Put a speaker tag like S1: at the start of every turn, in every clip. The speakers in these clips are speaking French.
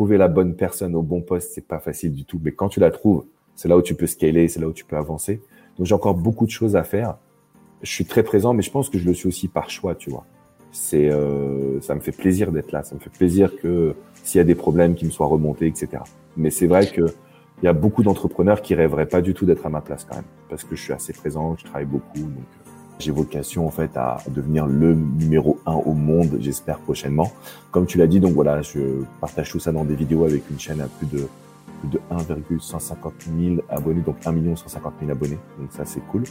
S1: trouver la bonne personne au bon poste, c'est pas facile du tout. Mais quand tu la trouves, c'est là où tu peux scaler, c'est là où tu peux avancer. Donc j'ai encore beaucoup de choses à faire. Je suis très présent, mais je pense que je le suis aussi par choix, tu vois. C'est, euh, ça me fait plaisir d'être là. Ça me fait plaisir que s'il y a des problèmes, qui me soient remontés, etc. Mais c'est vrai que il y a beaucoup d'entrepreneurs qui rêveraient pas du tout d'être à ma place quand même, parce que je suis assez présent, je travaille beaucoup, euh, j'ai vocation en fait à devenir le numéro un au monde, j'espère prochainement. Comme tu l'as dit, donc voilà, je partage tout ça dans des vidéos avec une chaîne à plus de plus de 1,150 000 abonnés, donc 1 150 000 abonnés, donc ça c'est cool.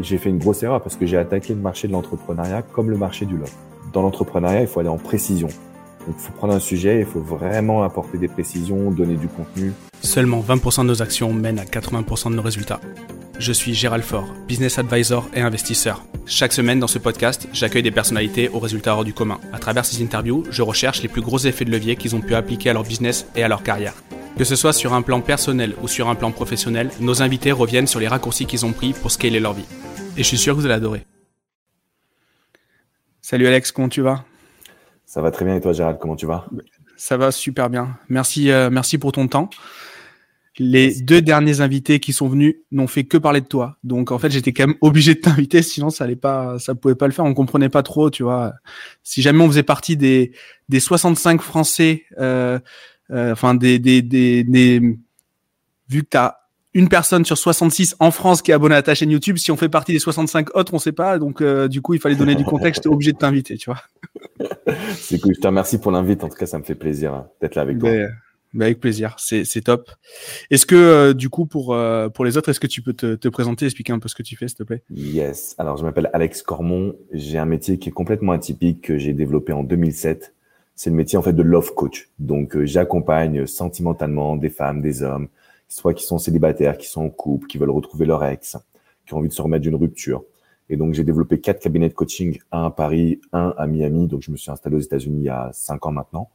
S1: J'ai fait une grosse erreur parce que j'ai attaqué le marché de l'entrepreneuriat comme le marché du love. Dans l'entrepreneuriat, il faut aller en précision. Donc, il faut prendre un sujet, il faut vraiment apporter des précisions, donner du contenu.
S2: Seulement 20% de nos actions mènent à 80% de nos résultats. Je suis Gérald Faure, business advisor et investisseur. Chaque semaine dans ce podcast, j'accueille des personnalités aux résultats hors du commun. À travers ces interviews, je recherche les plus gros effets de levier qu'ils ont pu appliquer à leur business et à leur carrière. Que ce soit sur un plan personnel ou sur un plan professionnel, nos invités reviennent sur les raccourcis qu'ils ont pris pour scaler leur vie. Et je suis sûr que vous allez adorer. Salut Alex, comment tu vas?
S1: Ça va très bien et toi, Gérald, comment tu vas?
S2: Ça va super bien. Merci, euh, merci pour ton temps. Les deux derniers invités qui sont venus n'ont fait que parler de toi. Donc en fait, j'étais quand même obligé de t'inviter, sinon ça allait pas, ça pouvait pas le faire. On comprenait pas trop, tu vois. Si jamais on faisait partie des des 65 Français, euh, euh, enfin des, des des des vu que t'as une personne sur 66 en France qui est abonnée à ta chaîne YouTube. Si on fait partie des 65 autres, on sait pas. Donc, euh, du coup, il fallait donner du contexte. J'étais obligé de t'inviter, tu vois.
S1: C'est cool. Je te remercie pour l'invite. En tout cas, ça me fait plaisir hein, d'être là avec toi.
S2: Ben, ben, avec plaisir. C'est, top. Est-ce que, euh, du coup, pour, euh, pour les autres, est-ce que tu peux te, te, présenter, expliquer un peu ce que tu fais, s'il te plaît?
S1: Yes. Alors, je m'appelle Alex Cormon. J'ai un métier qui est complètement atypique que j'ai développé en 2007. C'est le métier, en fait, de love coach. Donc, j'accompagne sentimentalement des femmes, des hommes, soit qui sont célibataires, qui sont en couple, qui veulent retrouver leur ex, qui ont envie de se remettre d'une rupture. Et donc, j'ai développé quatre cabinets de coaching, un à Paris, un à Miami. Donc, je me suis installé aux États-Unis il y a cinq ans maintenant.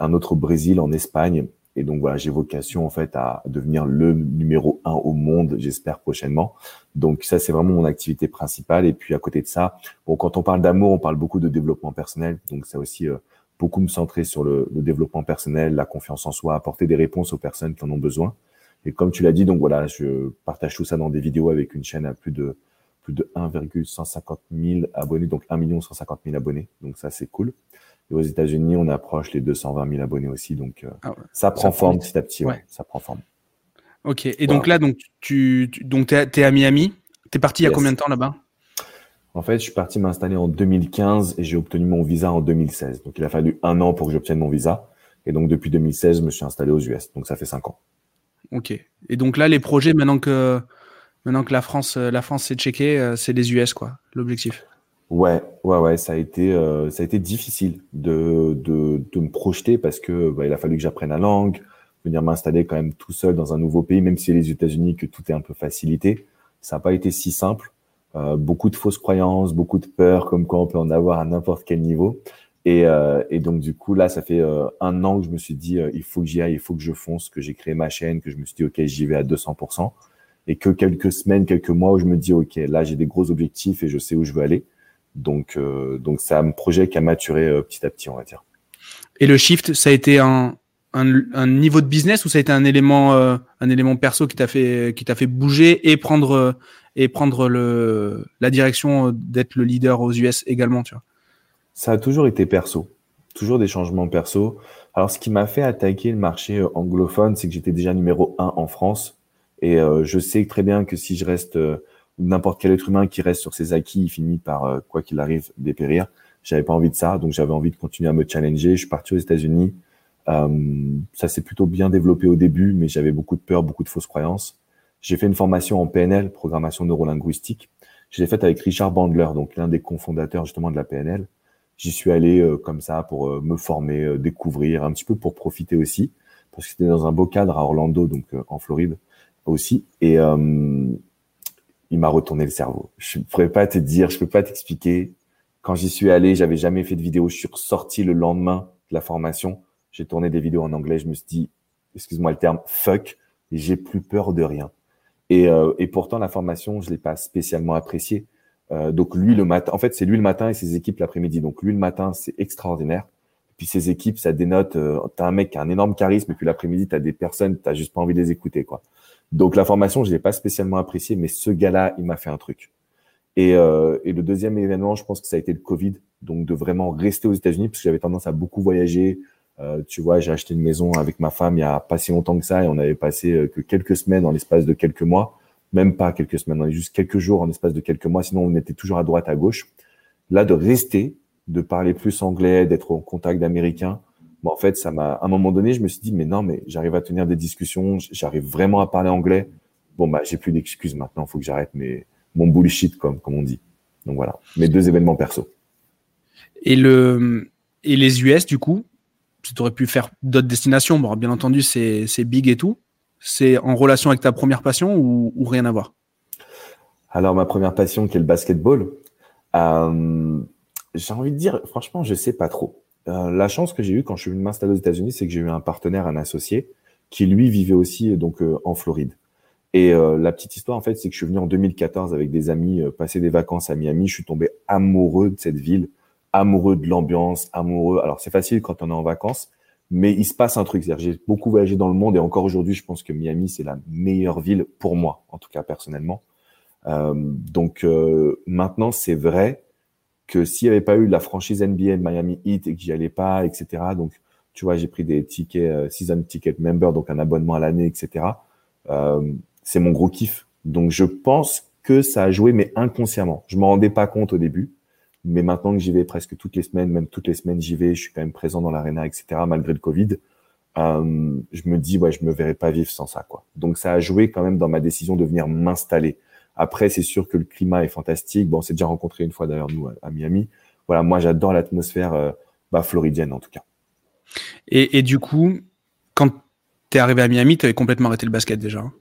S1: Un autre au Brésil, en Espagne. Et donc, voilà, j'ai vocation, en fait, à devenir le numéro un au monde, j'espère prochainement. Donc, ça, c'est vraiment mon activité principale. Et puis, à côté de ça, bon, quand on parle d'amour, on parle beaucoup de développement personnel. Donc, ça aussi, euh, beaucoup me centrer sur le, le, développement personnel, la confiance en soi, apporter des réponses aux personnes qui en ont besoin. Et comme tu l'as dit, donc voilà, je partage tout ça dans des vidéos avec une chaîne à plus de plus de 1,150 000 abonnés, donc 1 150 000 abonnés. Donc ça, c'est cool. Et aux États-Unis, on approche les 220 000 abonnés aussi. Donc euh, ah ça prend forme petit à petit. Ouais. ça prend forme.
S2: Ok. Et donc là, donc tu, donc es, à Miami. T'es parti il y a combien de temps là-bas?
S1: En fait, je suis parti m'installer en 2015 et j'ai obtenu mon visa en 2016. Donc il a fallu un an pour que j'obtienne mon visa. Et donc depuis 2016, je me suis installé aux US. Donc ça fait cinq ans.
S2: Ok. Et donc là, les projets, maintenant que, maintenant que la France, euh, la France s'est checkée, euh, c'est les US, quoi, l'objectif?
S1: Ouais, ouais, ouais, ça a été, euh, ça a été difficile de, de, de me projeter parce que bah, il a fallu que j'apprenne la langue, venir m'installer quand même tout seul dans un nouveau pays, même si les États-Unis que tout est un peu facilité. Ça n'a pas été si simple. Euh, beaucoup de fausses croyances, beaucoup de peurs, comme quoi on peut en avoir à n'importe quel niveau. Et, euh, et, donc du coup là, ça fait euh, un an que je me suis dit euh, il faut que j'y aille, il faut que je fonce, que j'ai créé ma chaîne, que je me suis dit ok j'y vais à 200%, et que quelques semaines, quelques mois où je me dis ok là j'ai des gros objectifs et je sais où je veux aller. Donc donc c'est un projet qui a maturé petit à petit on va dire.
S2: Et le shift, ça a été un, un, un niveau de business ou ça a été un élément un élément perso qui t'a fait qui t'a fait bouger et prendre et prendre le la direction d'être le leader aux US également tu vois?
S1: Ça a toujours été perso, toujours des changements perso. Alors, ce qui m'a fait attaquer le marché euh, anglophone, c'est que j'étais déjà numéro un en France. Et euh, je sais très bien que si je reste, euh, n'importe quel être humain qui reste sur ses acquis, il finit par, quoi qu'il arrive, dépérir. J'avais pas envie de ça, donc j'avais envie de continuer à me challenger. Je suis parti aux États-Unis. ça s'est plutôt bien développé au début, mais j'avais beaucoup de peur, beaucoup de fausses croyances. J'ai fait une formation en PNL, programmation neurolinguistique. Je l'ai faite avec Richard Bandler, donc l'un des cofondateurs justement de la PNL. J'y suis allé euh, comme ça pour euh, me former, euh, découvrir un petit peu pour profiter aussi, parce que c'était dans un beau cadre à Orlando, donc en Floride aussi. Et il m'a retourné le cerveau. Je ne pourrais pas te dire, je peux pas t'expliquer. Quand j'y suis allé, j'avais jamais fait de vidéo. Je suis ressorti le lendemain de la formation. J'ai tourné des vidéos en anglais. Je me suis dit, excuse-moi le terme, fuck. J'ai plus peur de rien. Et, et pourtant, la formation, je l'ai pas spécialement appréciée euh, donc lui le matin, en fait c'est lui le matin et ses équipes l'après-midi. Donc lui le matin c'est extraordinaire Puis ces équipes, ça dénote, euh, t'as un mec qui a un énorme charisme, et puis l'après-midi, t'as des personnes, t'as juste pas envie de les écouter, quoi. Donc la formation, je l'ai pas spécialement appréciée, mais ce gars-là, il m'a fait un truc. Et, euh, et, le deuxième événement, je pense que ça a été le Covid, donc de vraiment rester aux États-Unis, parce que j'avais tendance à beaucoup voyager. Euh, tu vois, j'ai acheté une maison avec ma femme il y a pas si longtemps que ça, et on avait passé euh, que quelques semaines en l'espace de quelques mois, même pas quelques semaines, on juste quelques jours en l'espace de quelques mois, sinon on était toujours à droite, à gauche. Là, de rester, de parler plus anglais, d'être en contact d'Américains, bon, en fait, ça m'a, à un moment donné, je me suis dit, mais non, mais j'arrive à tenir des discussions, j'arrive vraiment à parler anglais. Bon, bah, j'ai plus d'excuses maintenant, il faut que j'arrête mais mon bullshit, comme, comme on dit. Donc voilà, mes deux événements perso.
S2: Et, le, et les US, du coup, tu aurais pu faire d'autres destinations. Bon, bien entendu, c'est big et tout. C'est en relation avec ta première passion ou, ou rien à voir?
S1: Alors, ma première passion, qui est le basketball, euh, j'ai envie de dire, franchement, je sais pas trop. Euh, la chance que j'ai eue quand je suis venu m'installer aux États-Unis, c'est que j'ai eu un partenaire, un associé, qui lui vivait aussi donc euh, en Floride. Et euh, la petite histoire, en fait, c'est que je suis venu en 2014 avec des amis euh, passer des vacances à Miami. Je suis tombé amoureux de cette ville, amoureux de l'ambiance, amoureux. Alors, c'est facile quand on est en vacances, mais il se passe un truc. J'ai beaucoup voyagé dans le monde et encore aujourd'hui, je pense que Miami, c'est la meilleure ville pour moi, en tout cas personnellement. Euh, donc, maintenant, c'est vrai que s'il n'y avait pas eu la franchise NBA Miami Heat et que j'y allais pas, etc. Donc, tu vois, j'ai pris des tickets, season ticket member, donc un abonnement à l'année, etc. Euh, c'est mon gros kiff. Donc je pense que ça a joué, mais inconsciemment. Je m'en rendais pas compte au début, mais maintenant que j'y vais presque toutes les semaines, même toutes les semaines j'y vais, je suis quand même présent dans l'arena, etc. Malgré le Covid, euh, je me dis ouais, je me verrais pas vivre sans ça, quoi. Donc ça a joué quand même dans ma décision de venir m'installer. Après, c'est sûr que le climat est fantastique. Bon, on s'est déjà rencontré une fois d'ailleurs nous à Miami. Voilà, moi j'adore l'atmosphère euh, bah, floridienne en tout cas.
S2: Et, et du coup, quand tu es arrivé à Miami, tu avais complètement arrêté le basket déjà. Hein?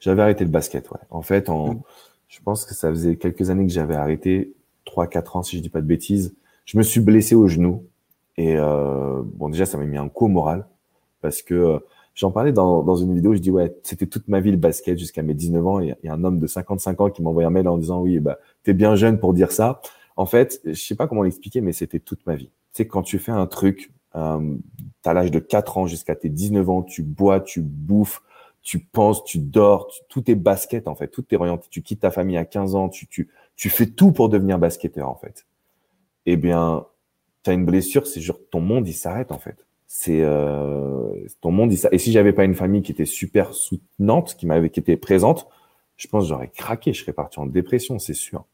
S1: J'avais arrêté le basket, ouais. En fait, en, mm. je pense que ça faisait quelques années que j'avais arrêté, trois, quatre ans si je dis pas de bêtises. Je me suis blessé au genou et euh, bon déjà ça m'a mis un coup au moral parce que euh, j'en parlais dans, dans une vidéo, je dis ouais c'était toute ma vie le basket jusqu'à mes 19 ans. Il y, a un homme de 55 ans qui m'a envoyé un mail en disant oui bah t'es bien jeune pour dire ça. En fait, je sais pas comment l'expliquer, mais c'était toute ma vie. Tu sais quand tu fais un truc, euh, t'as l'âge de 4 ans jusqu'à tes 19 ans, tu bois, tu bouffes, tu penses, tu dors, tout est basket en fait, tout est orienté. Tu quittes ta famille à 15 ans, tu, fais tout pour devenir basketteur en fait. Eh bien, tu as une blessure, c'est genre ton monde il s'arrête en fait. C'est euh, ton monde il s'arrête. Et si j'avais pas une famille qui était super soutenante, qui m'avait qui était présente, je pense j'aurais craqué, je serais parti en dépression, c'est sûr.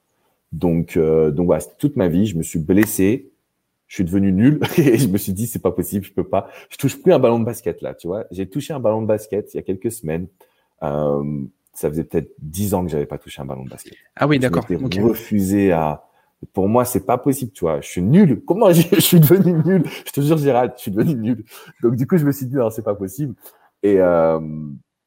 S1: Donc euh, donc voilà, toute ma vie, je me suis blessé, je suis devenu nul et je me suis dit c'est pas possible, je peux pas. Je touche plus un ballon de basket là, tu vois. J'ai touché un ballon de basket il y a quelques semaines. Euh, ça faisait peut-être dix ans que j'avais pas touché un ballon de basket.
S2: Ah oui, d'accord.
S1: J'ai refusé à. Pour moi, c'est pas possible, tu vois. Je suis nul. Comment je suis devenu nul? Je te jure, Gérald, je suis devenu nul. Donc du coup, je me suis dit non, c'est pas possible. Et euh,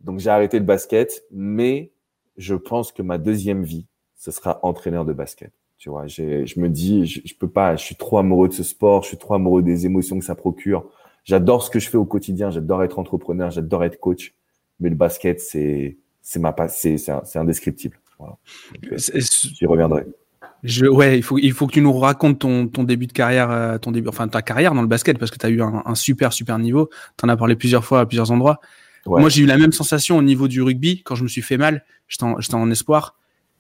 S1: donc j'ai arrêté le basket, mais je pense que ma deuxième vie, ce sera entraîneur de basket. Tu vois, je me dis, je, je, peux pas, je suis trop amoureux de ce sport, je suis trop amoureux des émotions que ça procure. J'adore ce que je fais au quotidien, j'adore être entrepreneur, j'adore être coach, mais le basket, c'est, c'est ma c'est, c'est indescriptible. Voilà. Euh, j'y reviendrai.
S2: Je, ouais, il faut, il faut que tu nous racontes ton, ton début de carrière, euh, ton début, enfin ta carrière dans le basket, parce que tu as eu un, un, super, super niveau. Tu en as parlé plusieurs fois à plusieurs endroits. Moi, j'ai eu la même sensation au niveau du rugby quand je me suis fait mal. J'étais en, en, espoir.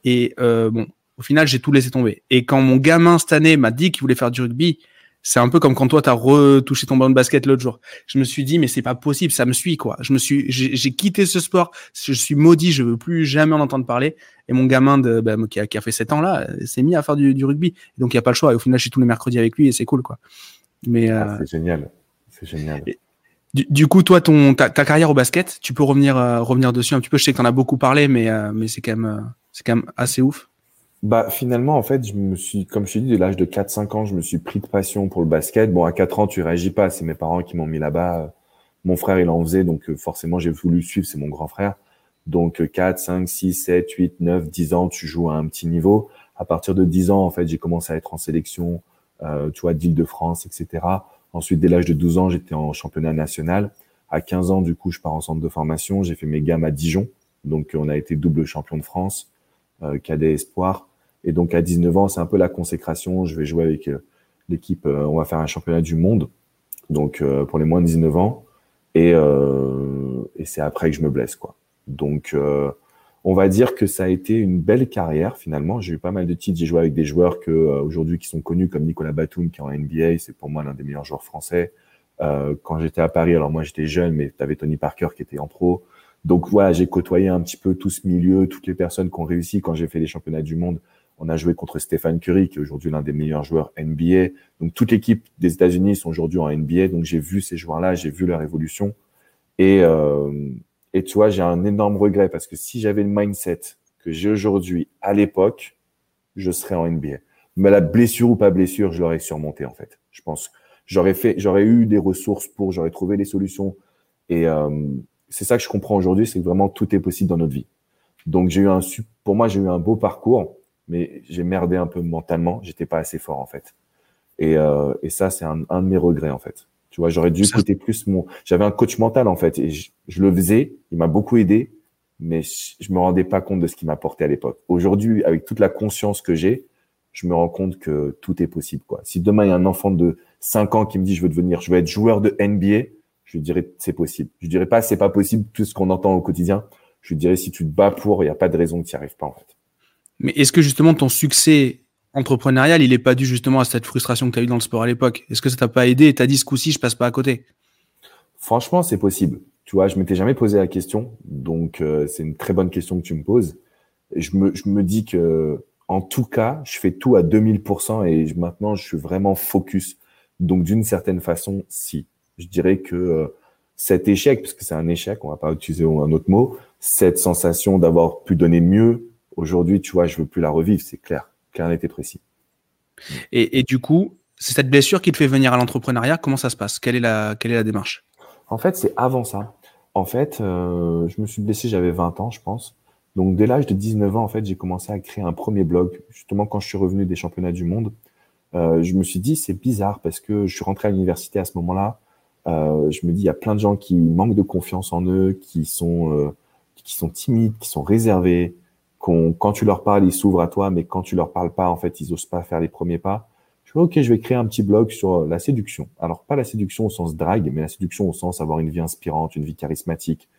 S2: Et euh, bon, au final, j'ai tout laissé tomber. Et quand mon gamin cette année m'a dit qu'il voulait faire du rugby, c'est un peu comme quand toi t'as retouché ton ballon de basket l'autre jour. Je me suis dit mais c'est pas possible, ça me suit quoi. Je me suis, j'ai quitté ce sport, je suis maudit, je veux plus jamais en entendre parler. Et mon gamin de bah, qui, a, qui, a, fait 7 ans là, s'est mis à faire du, du rugby. donc il y a pas le choix. Et au final, je suis tous les mercredis avec lui et c'est cool quoi.
S1: Mais ah, euh, c'est génial, c'est génial.
S2: du, du, coup, toi, ton ta, ta, carrière au basket, tu peux revenir euh, revenir dessus un petit peu. Je sais que t'en as beaucoup parlé, mais euh, mais c'est quand même c'est quand même assez ouf.
S1: Bah finalement en fait je me suis comme je te dis de l'âge de 4 5 ans, je me suis pris de passion pour le basket. Bon à 4 ans, tu réagis pas, c'est mes parents qui m'ont mis là-bas. Mon frère il en faisait donc euh, forcément j'ai voulu suivre, c'est mon grand frère. Donc 4, 5, 6, 7, 8, 9, 10 ans, tu joues à un petit niveau. À partir de 10 ans en fait, j'ai commencé à être en sélection euh, tu vois d'Île-de-France, etc. Ensuite dès l'âge de 12 ans, j'étais en championnat national. À 15 ans du coup, je pars en centre de formation, j'ai fait mes gammes à Dijon. Donc on a été double champion de France, euh, cadet espoir. Et donc à 19 ans, c'est un peu la consécration. Je vais jouer avec euh, l'équipe. Euh, on va faire un championnat du monde. donc euh, pour les moins de 19 ans, et, c'est après que je me blesse, quoi. Donc, on va dire que ça a été une belle carrière finalement. J'ai eu pas mal de titres. J'ai joué avec des joueurs que aujourd'hui qui sont connus comme Nicolas Batum qui est en NBA. C'est pour moi l'un des meilleurs joueurs français. Quand j'étais à Paris, alors moi j'étais jeune, mais tu avais Tony Parker qui était en pro. Donc voilà, j'ai côtoyé un petit peu tout ce milieu, toutes les personnes qui ont réussi quand j'ai fait les championnats du monde. On a joué contre Stéphane Curry, qui est aujourd'hui l'un des meilleurs joueurs NBA. Donc toute l'équipe des États-Unis sont aujourd'hui en NBA. Donc j'ai vu ces joueurs-là, j'ai vu leur évolution. Et, euh, et tu vois, j'ai un énorme regret parce que si j'avais le mindset que j'ai aujourd'hui à l'époque, je serais en NBA. Mais la blessure ou pas blessure, je l'aurais surmonté en fait. Je pense j'aurais fait, j'aurais eu des ressources pour, j'aurais trouvé des solutions. Et euh, c'est ça que je comprends aujourd'hui, c'est que vraiment tout est possible dans notre vie. Donc j'ai eu un, pour moi j'ai eu un beau parcours, mais j'ai merdé un peu mentalement. J'étais pas assez fort en fait. Et, euh, et ça c'est un, un, de mes regrets en fait. Tu vois, j'aurais dû écouter plus mon. J'avais un coach mental en fait et je, je le faisais. Il m'a beaucoup aidé, mais je me rendais pas compte de ce qu'il m'apportait à l'époque. Aujourd'hui, avec toute la conscience que j'ai, je me rends compte que tout est possible. Quoi. Si demain il y a un enfant de 5 ans qui me dit je veux devenir, je veux être joueur de NBA, je lui dirais c'est possible. Je lui dirais pas c'est pas possible tout ce qu'on entend au quotidien. Je lui dirais si tu te bats pour, il n'y a pas de raison que tu n'y arrives pas en fait.
S2: Mais est-ce que justement ton succès entrepreneurial, il est pas dû justement à cette frustration que tu as eu dans le sport à l'époque? Est-ce que ça t'a pas aidé et t'as dit ce coup-ci je passe pas à côté?
S1: Franchement, c'est possible. Tu vois, je m'étais jamais posé la question, donc euh, c'est une très bonne question que tu me poses. Je me, je me dis que en tout cas, je fais tout à 2000% et maintenant, je suis vraiment focus. Donc, d'une certaine façon, si. Je dirais que euh, cet échec, parce que c'est un échec, on va pas utiliser un autre mot, cette sensation d'avoir pu donner mieux, aujourd'hui, tu vois, je veux plus la revivre, c'est clair, clair, et précis.
S2: Et, et, du coup, c'est cette blessure qui te fait venir à l'entrepreneuriat. Comment ça se passe? Quelle est, la, quelle est la démarche?
S1: En fait, c'est avant ça. En fait, euh, je me suis blessé, j'avais 20 ans, je pense. Donc dès l'âge de 19 ans, en fait, j'ai commencé à créer un premier blog. Justement, quand je suis revenu des championnats du monde, euh, je me suis dit c'est bizarre parce que je suis rentré à l'université à ce moment-là. Euh, je me dis il y a plein de gens qui manquent de confiance en eux, qui sont qui sont timides, qui sont réservés. Quand tu leur parles, ils s'ouvrent à toi, mais quand tu leur parles pas, en fait, ils osent pas faire les premiers pas. Je dis ok, je vais créer un petit blog sur la séduction. Alors pas la séduction au sens drague, mais la séduction au sens avoir une vie inspirante, une vie charismatique.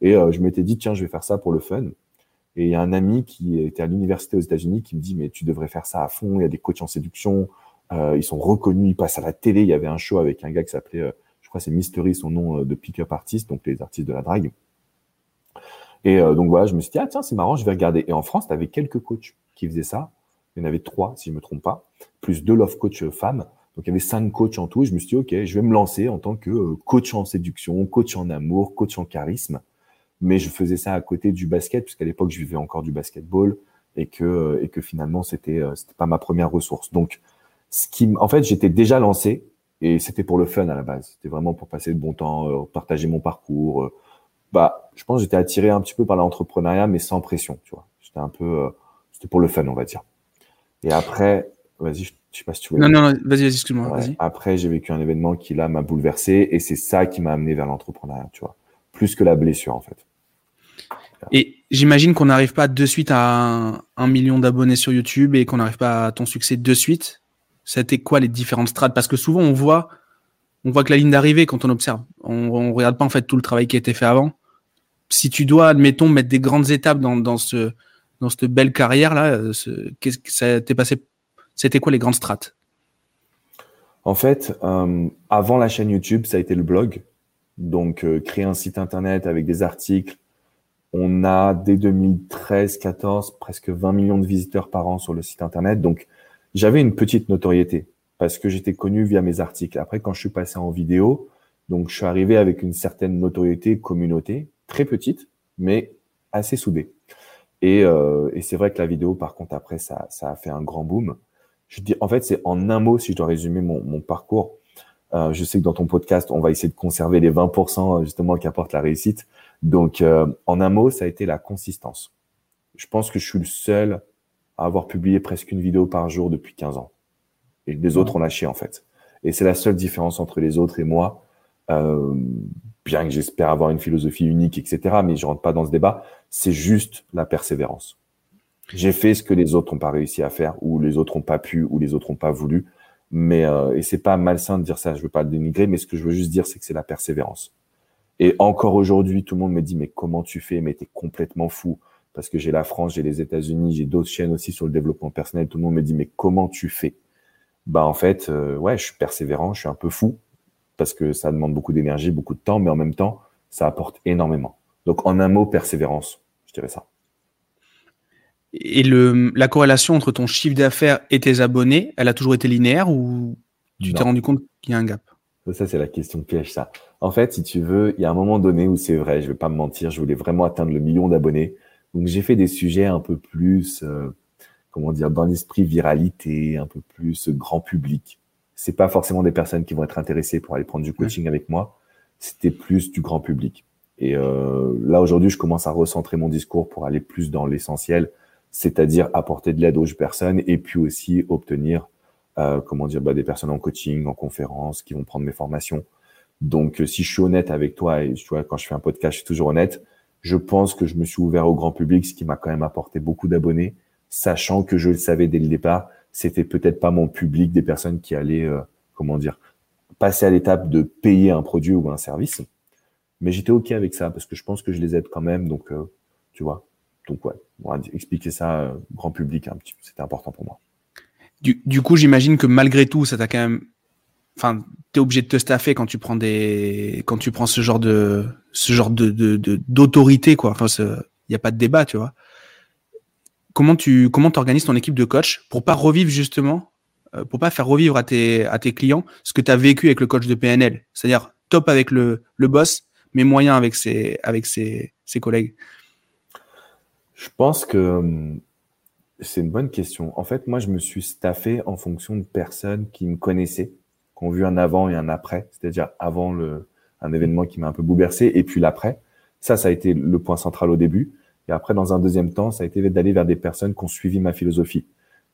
S1: Et euh, je m'étais dit tiens, je vais faire ça pour le fun. Et il y a un ami qui était à l'université aux États-Unis qui me dit mais tu devrais faire ça à fond. Il y a des coachs en séduction, euh, ils sont reconnus, ils passent à la télé. Il y avait un show avec un gars qui s'appelait, euh, je crois c'est Mystery, son nom euh, de pick-up artist, donc les artistes de la drague. Et euh, donc voilà, je me suis dit ah tiens c'est marrant, je vais regarder. Et en France, tu avais quelques coachs qui faisaient ça. Il y en avait trois si je me trompe pas, plus deux love coach femmes. Donc il y avait cinq coachs en tout. Et je me suis dit ok, je vais me lancer en tant que coach en séduction, coach en amour, coach en charisme mais je faisais ça à côté du basket puisqu'à l'époque je vivais encore du basketball et que et que finalement c'était euh, c'était pas ma première ressource. Donc ce qui en fait j'étais déjà lancé et c'était pour le fun à la base. C'était vraiment pour passer de bon temps, euh, partager mon parcours. Euh. bah je pense que j'étais attiré un petit peu par l'entrepreneuriat mais sans pression, tu vois. J'étais un peu c'était pour le fun on va dire. Et après vas-y je sais pas si tu veux.
S2: Non, non, non vas-y, vas-y, excuse-moi. vas-y.
S1: Après, j'ai vécu un événement qui, là, m'a bouleversé et c'est ça qui m'a amené vers l'entrepreneuriat, tu vois. Plus que la blessure, en fait.
S2: Et j'imagine qu'on n'arrive pas de suite à un, million d'abonnés sur YouTube et qu'on n'arrive pas à ton succès de suite. C'était quoi les différentes strates? Parce que souvent on voit, on voit que la ligne d'arrivée quand on observe. On, ne regarde pas en fait tout le travail qui a été fait avant. Si tu dois, admettons, mettre des grandes étapes dans, dans ce dans cette belle carrière là, qu'est-ce que ça t'est passé? C'était quoi les grandes strates?
S1: En fait, euh, avant la chaîne YouTube, ça a été le blog. Donc euh, créer un site internet avec des articles, on a dès 2013-14 presque 20 millions de visiteurs par an sur le site internet. Donc j'avais une petite notoriété parce que j'étais connu via mes articles. Après, quand je suis passé en vidéo, donc je suis arrivé avec une certaine notoriété, communauté, très petite, mais assez soudée. Et, euh, et c'est vrai que la vidéo, par contre, après, ça, ça a fait un grand boom. Je dis, en fait, c'est en un mot, si je dois résumer mon, mon parcours. Euh, je sais que dans ton podcast, on va essayer de conserver les 20% justement qui apportent la réussite. Donc, euh, en un mot, ça a été la consistance. Je pense que je suis le seul à avoir publié presque une vidéo par jour depuis 15 ans. Et les autres ont lâché, en fait. Et c'est la seule différence entre les autres et moi. Euh, bien que j'espère avoir une philosophie unique, etc. Mais je rentre pas dans ce débat. C'est juste la persévérance. J'ai fait ce que les autres n'ont pas réussi à faire, ou les autres n'ont pas pu, ou les autres n'ont pas voulu. Mais euh, et c'est pas malsain de dire ça. Je veux pas le dénigrer, mais ce que je veux juste dire, c'est que c'est la persévérance. Et encore aujourd'hui, tout le monde me dit mais comment tu fais? Mais t'es complètement fou parce que j'ai la France, j'ai les États-Unis, j'ai d'autres chaînes aussi sur le développement personnel. Tout le monde me dit mais comment tu fais? Bah en fait, euh, ouais, je suis persévérant, je suis un peu fou parce que ça demande beaucoup d'énergie, beaucoup de temps, mais en même temps, ça apporte énormément. Donc en un mot, persévérance, je dirais ça.
S2: Et le, la corrélation entre ton chiffre d'affaires et tes abonnés, elle a toujours été linéaire ou tu t'es rendu compte qu'il y a un gap?
S1: Ça, c'est la question piège, ça. En fait, si tu veux, il y a un moment donné où c'est vrai, je vais pas me mentir, je voulais vraiment atteindre le million d'abonnés. Donc j'ai fait des sujets un peu plus, euh, comment dire, dans l'esprit viralité, un peu plus grand public. C'est pas forcément des personnes qui vont être intéressées pour aller prendre du coaching avec moi. C'était plus du grand public. Et euh, là aujourd'hui, je commence à recentrer mon discours pour aller plus dans l'essentiel c'est-à-dire apporter de l'aide aux personnes et puis aussi obtenir, euh, comment dire, bah, des personnes en coaching, en conférence, qui vont prendre mes formations. Donc, euh, si je suis honnête avec toi, et tu vois, quand je fais un podcast, je suis toujours honnête, je pense que je me suis ouvert au grand public, ce qui m'a quand même apporté beaucoup d'abonnés, sachant que je le savais dès le départ, c'était peut-être pas mon public, des personnes qui allaient, euh, comment dire, passer à l'étape de payer un produit ou un service. Mais j'étais OK avec ça parce que je pense que je les aide quand même. Donc, euh, tu vois, donc ouais, expliquer ça euh, grand public c'était important pour moi.
S2: Du, coup, j'imagine que malgré tout, ça t'a quand même, enfin, t'es obligé de te staffer quand tu prends des, quand tu prends ce genre de, ce genre de, d'autorité quoi. Enfin, il n'y a pas de débat, tu vois. Comment tu, comment t'organises ton équipe de coach pour pas revivre justement, euh, pour pas faire revivre à tes, à tes clients ce que tu as vécu avec le coach de PNL, c'est-à-dire top avec le, le boss, mais moyen avec ses, avec ses, ses collègues.
S1: Je pense que hum, c'est une bonne question. En fait, moi, je me suis staffé en fonction de personnes qui me connaissaient, qui ont vu un avant et un après, c'est-à-dire avant le, un événement qui m'a un peu bouleversé et puis l'après. Ça, ça a été le point central au début. Et après, dans un deuxième temps, ça a été d'aller vers des personnes qui ont suivi ma philosophie.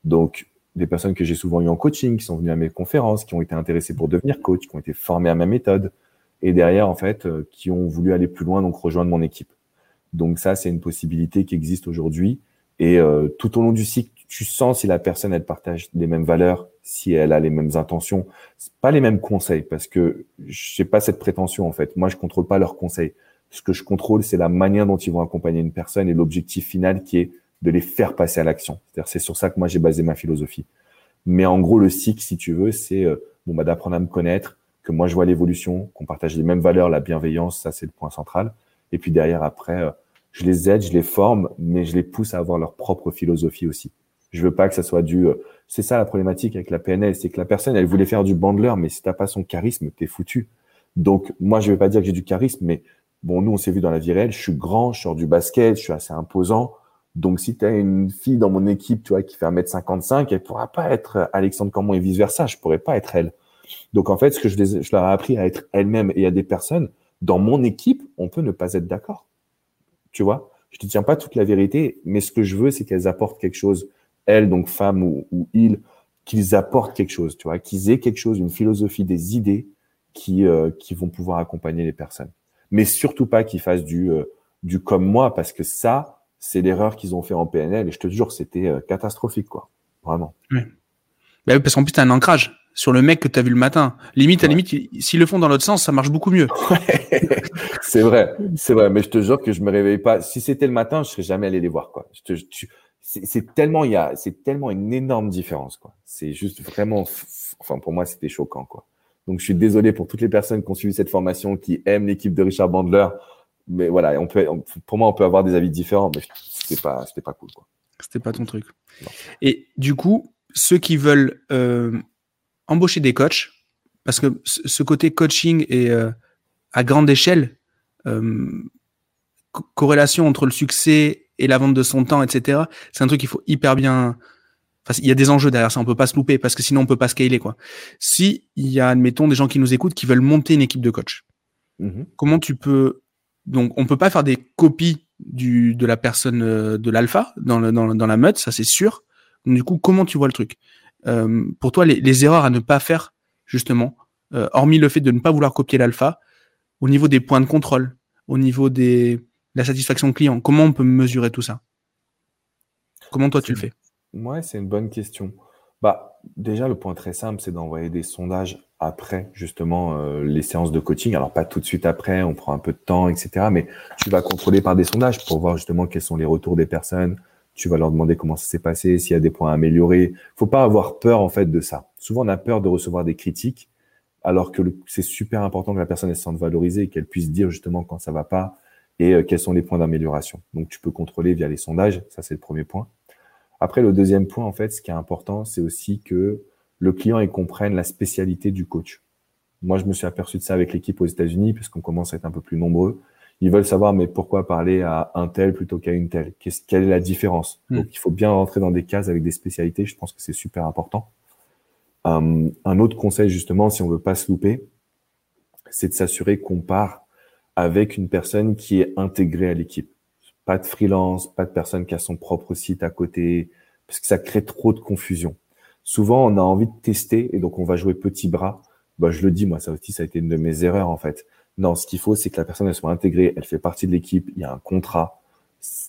S1: Donc, des personnes que j'ai souvent eues en coaching, qui sont venues à mes conférences, qui ont été intéressées pour devenir coach, qui ont été formées à ma méthode, et derrière, en fait, euh, qui ont voulu aller plus loin, donc rejoindre mon équipe. Donc ça, c'est une possibilité qui existe aujourd'hui. Et euh, tout au long du cycle, tu sens si la personne elle partage les mêmes valeurs, si elle a les mêmes intentions, pas les mêmes conseils, parce que je n'ai pas cette prétention en fait. Moi, je contrôle pas leurs conseils. Ce que je contrôle, c'est la manière dont ils vont accompagner une personne et l'objectif final qui est de les faire passer à l'action. C'est-à-dire, c'est sur ça que moi j'ai basé ma philosophie. Mais en gros, le cycle, si tu veux, c'est euh, bon bah d'apprendre à me connaître, que moi je vois l'évolution, qu'on partage les mêmes valeurs, la bienveillance, ça c'est le point central. Et puis derrière, après, euh, je les aide, je les forme, mais je les pousse à avoir leur propre philosophie aussi. Je veux pas que ça soit du. Euh, c'est ça la problématique avec la PNL, c'est que la personne, elle voulait faire du bandler, mais si t'as pas son charisme, t'es foutu. Donc moi, je vais pas dire que j'ai du charisme, mais bon, nous on s'est vu dans la vie réelle. Je suis grand, je sors du basket, je suis assez imposant. Donc si tu as une fille dans mon équipe, tu vois, qui fait 1m55, elle pourra pas être Alexandre Camon et vice versa. Je pourrais pas être elle. Donc en fait, ce que je, les, je leur ai appris à être elle-même et a des personnes dans mon équipe, on peut ne pas être d'accord tu vois? Je te tiens pas toute la vérité, mais ce que je veux, c'est qu'elles apportent quelque chose, elles, donc femmes ou, ou ils, qu'ils apportent quelque chose, tu vois, qu'ils aient quelque chose, une philosophie, des idées qui, euh, qui vont pouvoir accompagner les personnes. Mais surtout pas qu'ils fassent du, euh, du comme moi, parce que ça, c'est l'erreur qu'ils ont fait en PNL, et je te jure, c'était euh, catastrophique, quoi. Vraiment.
S2: Oui. Bah parce qu'en plus, tu as un ancrage sur le mec que tu as vu le matin. Limite, à limite, s'ils le font dans l'autre sens, ça marche beaucoup mieux.
S1: c'est vrai, c'est vrai. Mais je te jure que je me réveille pas. Si c'était le matin, je serais jamais allé les voir, quoi. Je te, c'est tellement, il y a, c'est tellement une énorme différence, quoi. C'est juste vraiment, enfin, pour moi, c'était choquant, quoi. Donc, je suis désolé pour toutes les personnes qui ont suivi cette formation, qui aiment l'équipe de Richard Bandler. Mais voilà, on peut, pour moi, on peut avoir des avis différents, mais c'était pas, c'était pas cool, quoi.
S2: C'était pas ton truc. Et du coup, ceux qui veulent euh, embaucher des coachs, parce que ce côté coaching est euh, à grande échelle, euh, corrélation entre le succès et la vente de son temps, etc. C'est un truc qu'il faut hyper bien. Enfin, il y a des enjeux derrière ça, on peut pas se louper parce que sinon on peut pas scaler quoi. Si il y a, admettons, des gens qui nous écoutent qui veulent monter une équipe de coach, mm-hmm. comment tu peux donc on peut pas faire des copies du de la personne euh, de l'alpha dans, le, dans, dans la meute, ça c'est sûr. du coup, comment tu vois le truc? Euh, pour toi, les, erreurs à ne pas faire, justement, euh, hormis le fait de ne pas vouloir copier l'alpha, au niveau des points de contrôle, au niveau des, de la satisfaction client, comment on peut mesurer tout ça? Comment toi tu le fais?
S1: Ouais, c'est une bonne question. Bah, déjà, le point très simple, c'est d'envoyer des sondages après, justement, euh, les séances de coaching. Alors, pas tout de suite après, on prend un peu de temps, etc. Mais tu vas contrôler par des sondages pour voir justement quels sont les retours des personnes. Tu vas leur demander comment ça s'est passé, s'il y a des points à améliorer. Faut pas avoir peur, en fait, de ça. Souvent, on a peur de recevoir des critiques, alors que c'est super important que la personne elle se sente valorisée et qu'elle puisse dire justement quand ça va pas et euh, quels sont les points d'amélioration. Donc, tu peux contrôler via les sondages. Ça, c'est le premier point. Après, le deuxième point, en fait, ce qui est important, c'est aussi que le client il comprenne la spécialité du coach. Moi, je me suis aperçu de ça avec l'équipe aux États-Unis, puisqu'on commence à être un peu plus nombreux. Ils veulent savoir, mais pourquoi parler à un tel plutôt qu'à une telle? Quelle est la différence? Hmm. Donc, il faut bien rentrer dans des cases avec des spécialités. Je pense que c'est super important. Euh, un autre conseil, justement, si on veut pas se louper, c'est de s'assurer qu'on part avec une personne qui est intégrée à l'équipe. Pas de freelance, pas de personne qui a son propre site à côté, parce que ça crée trop de confusion. Souvent, on a envie de tester et donc on va jouer petit bras. Bah, je le dis, moi, ça aussi, ça a été une de mes erreurs en fait. Non, ce qu'il faut, c'est que la personne elle soit intégrée, elle fait partie de l'équipe, il y a un contrat.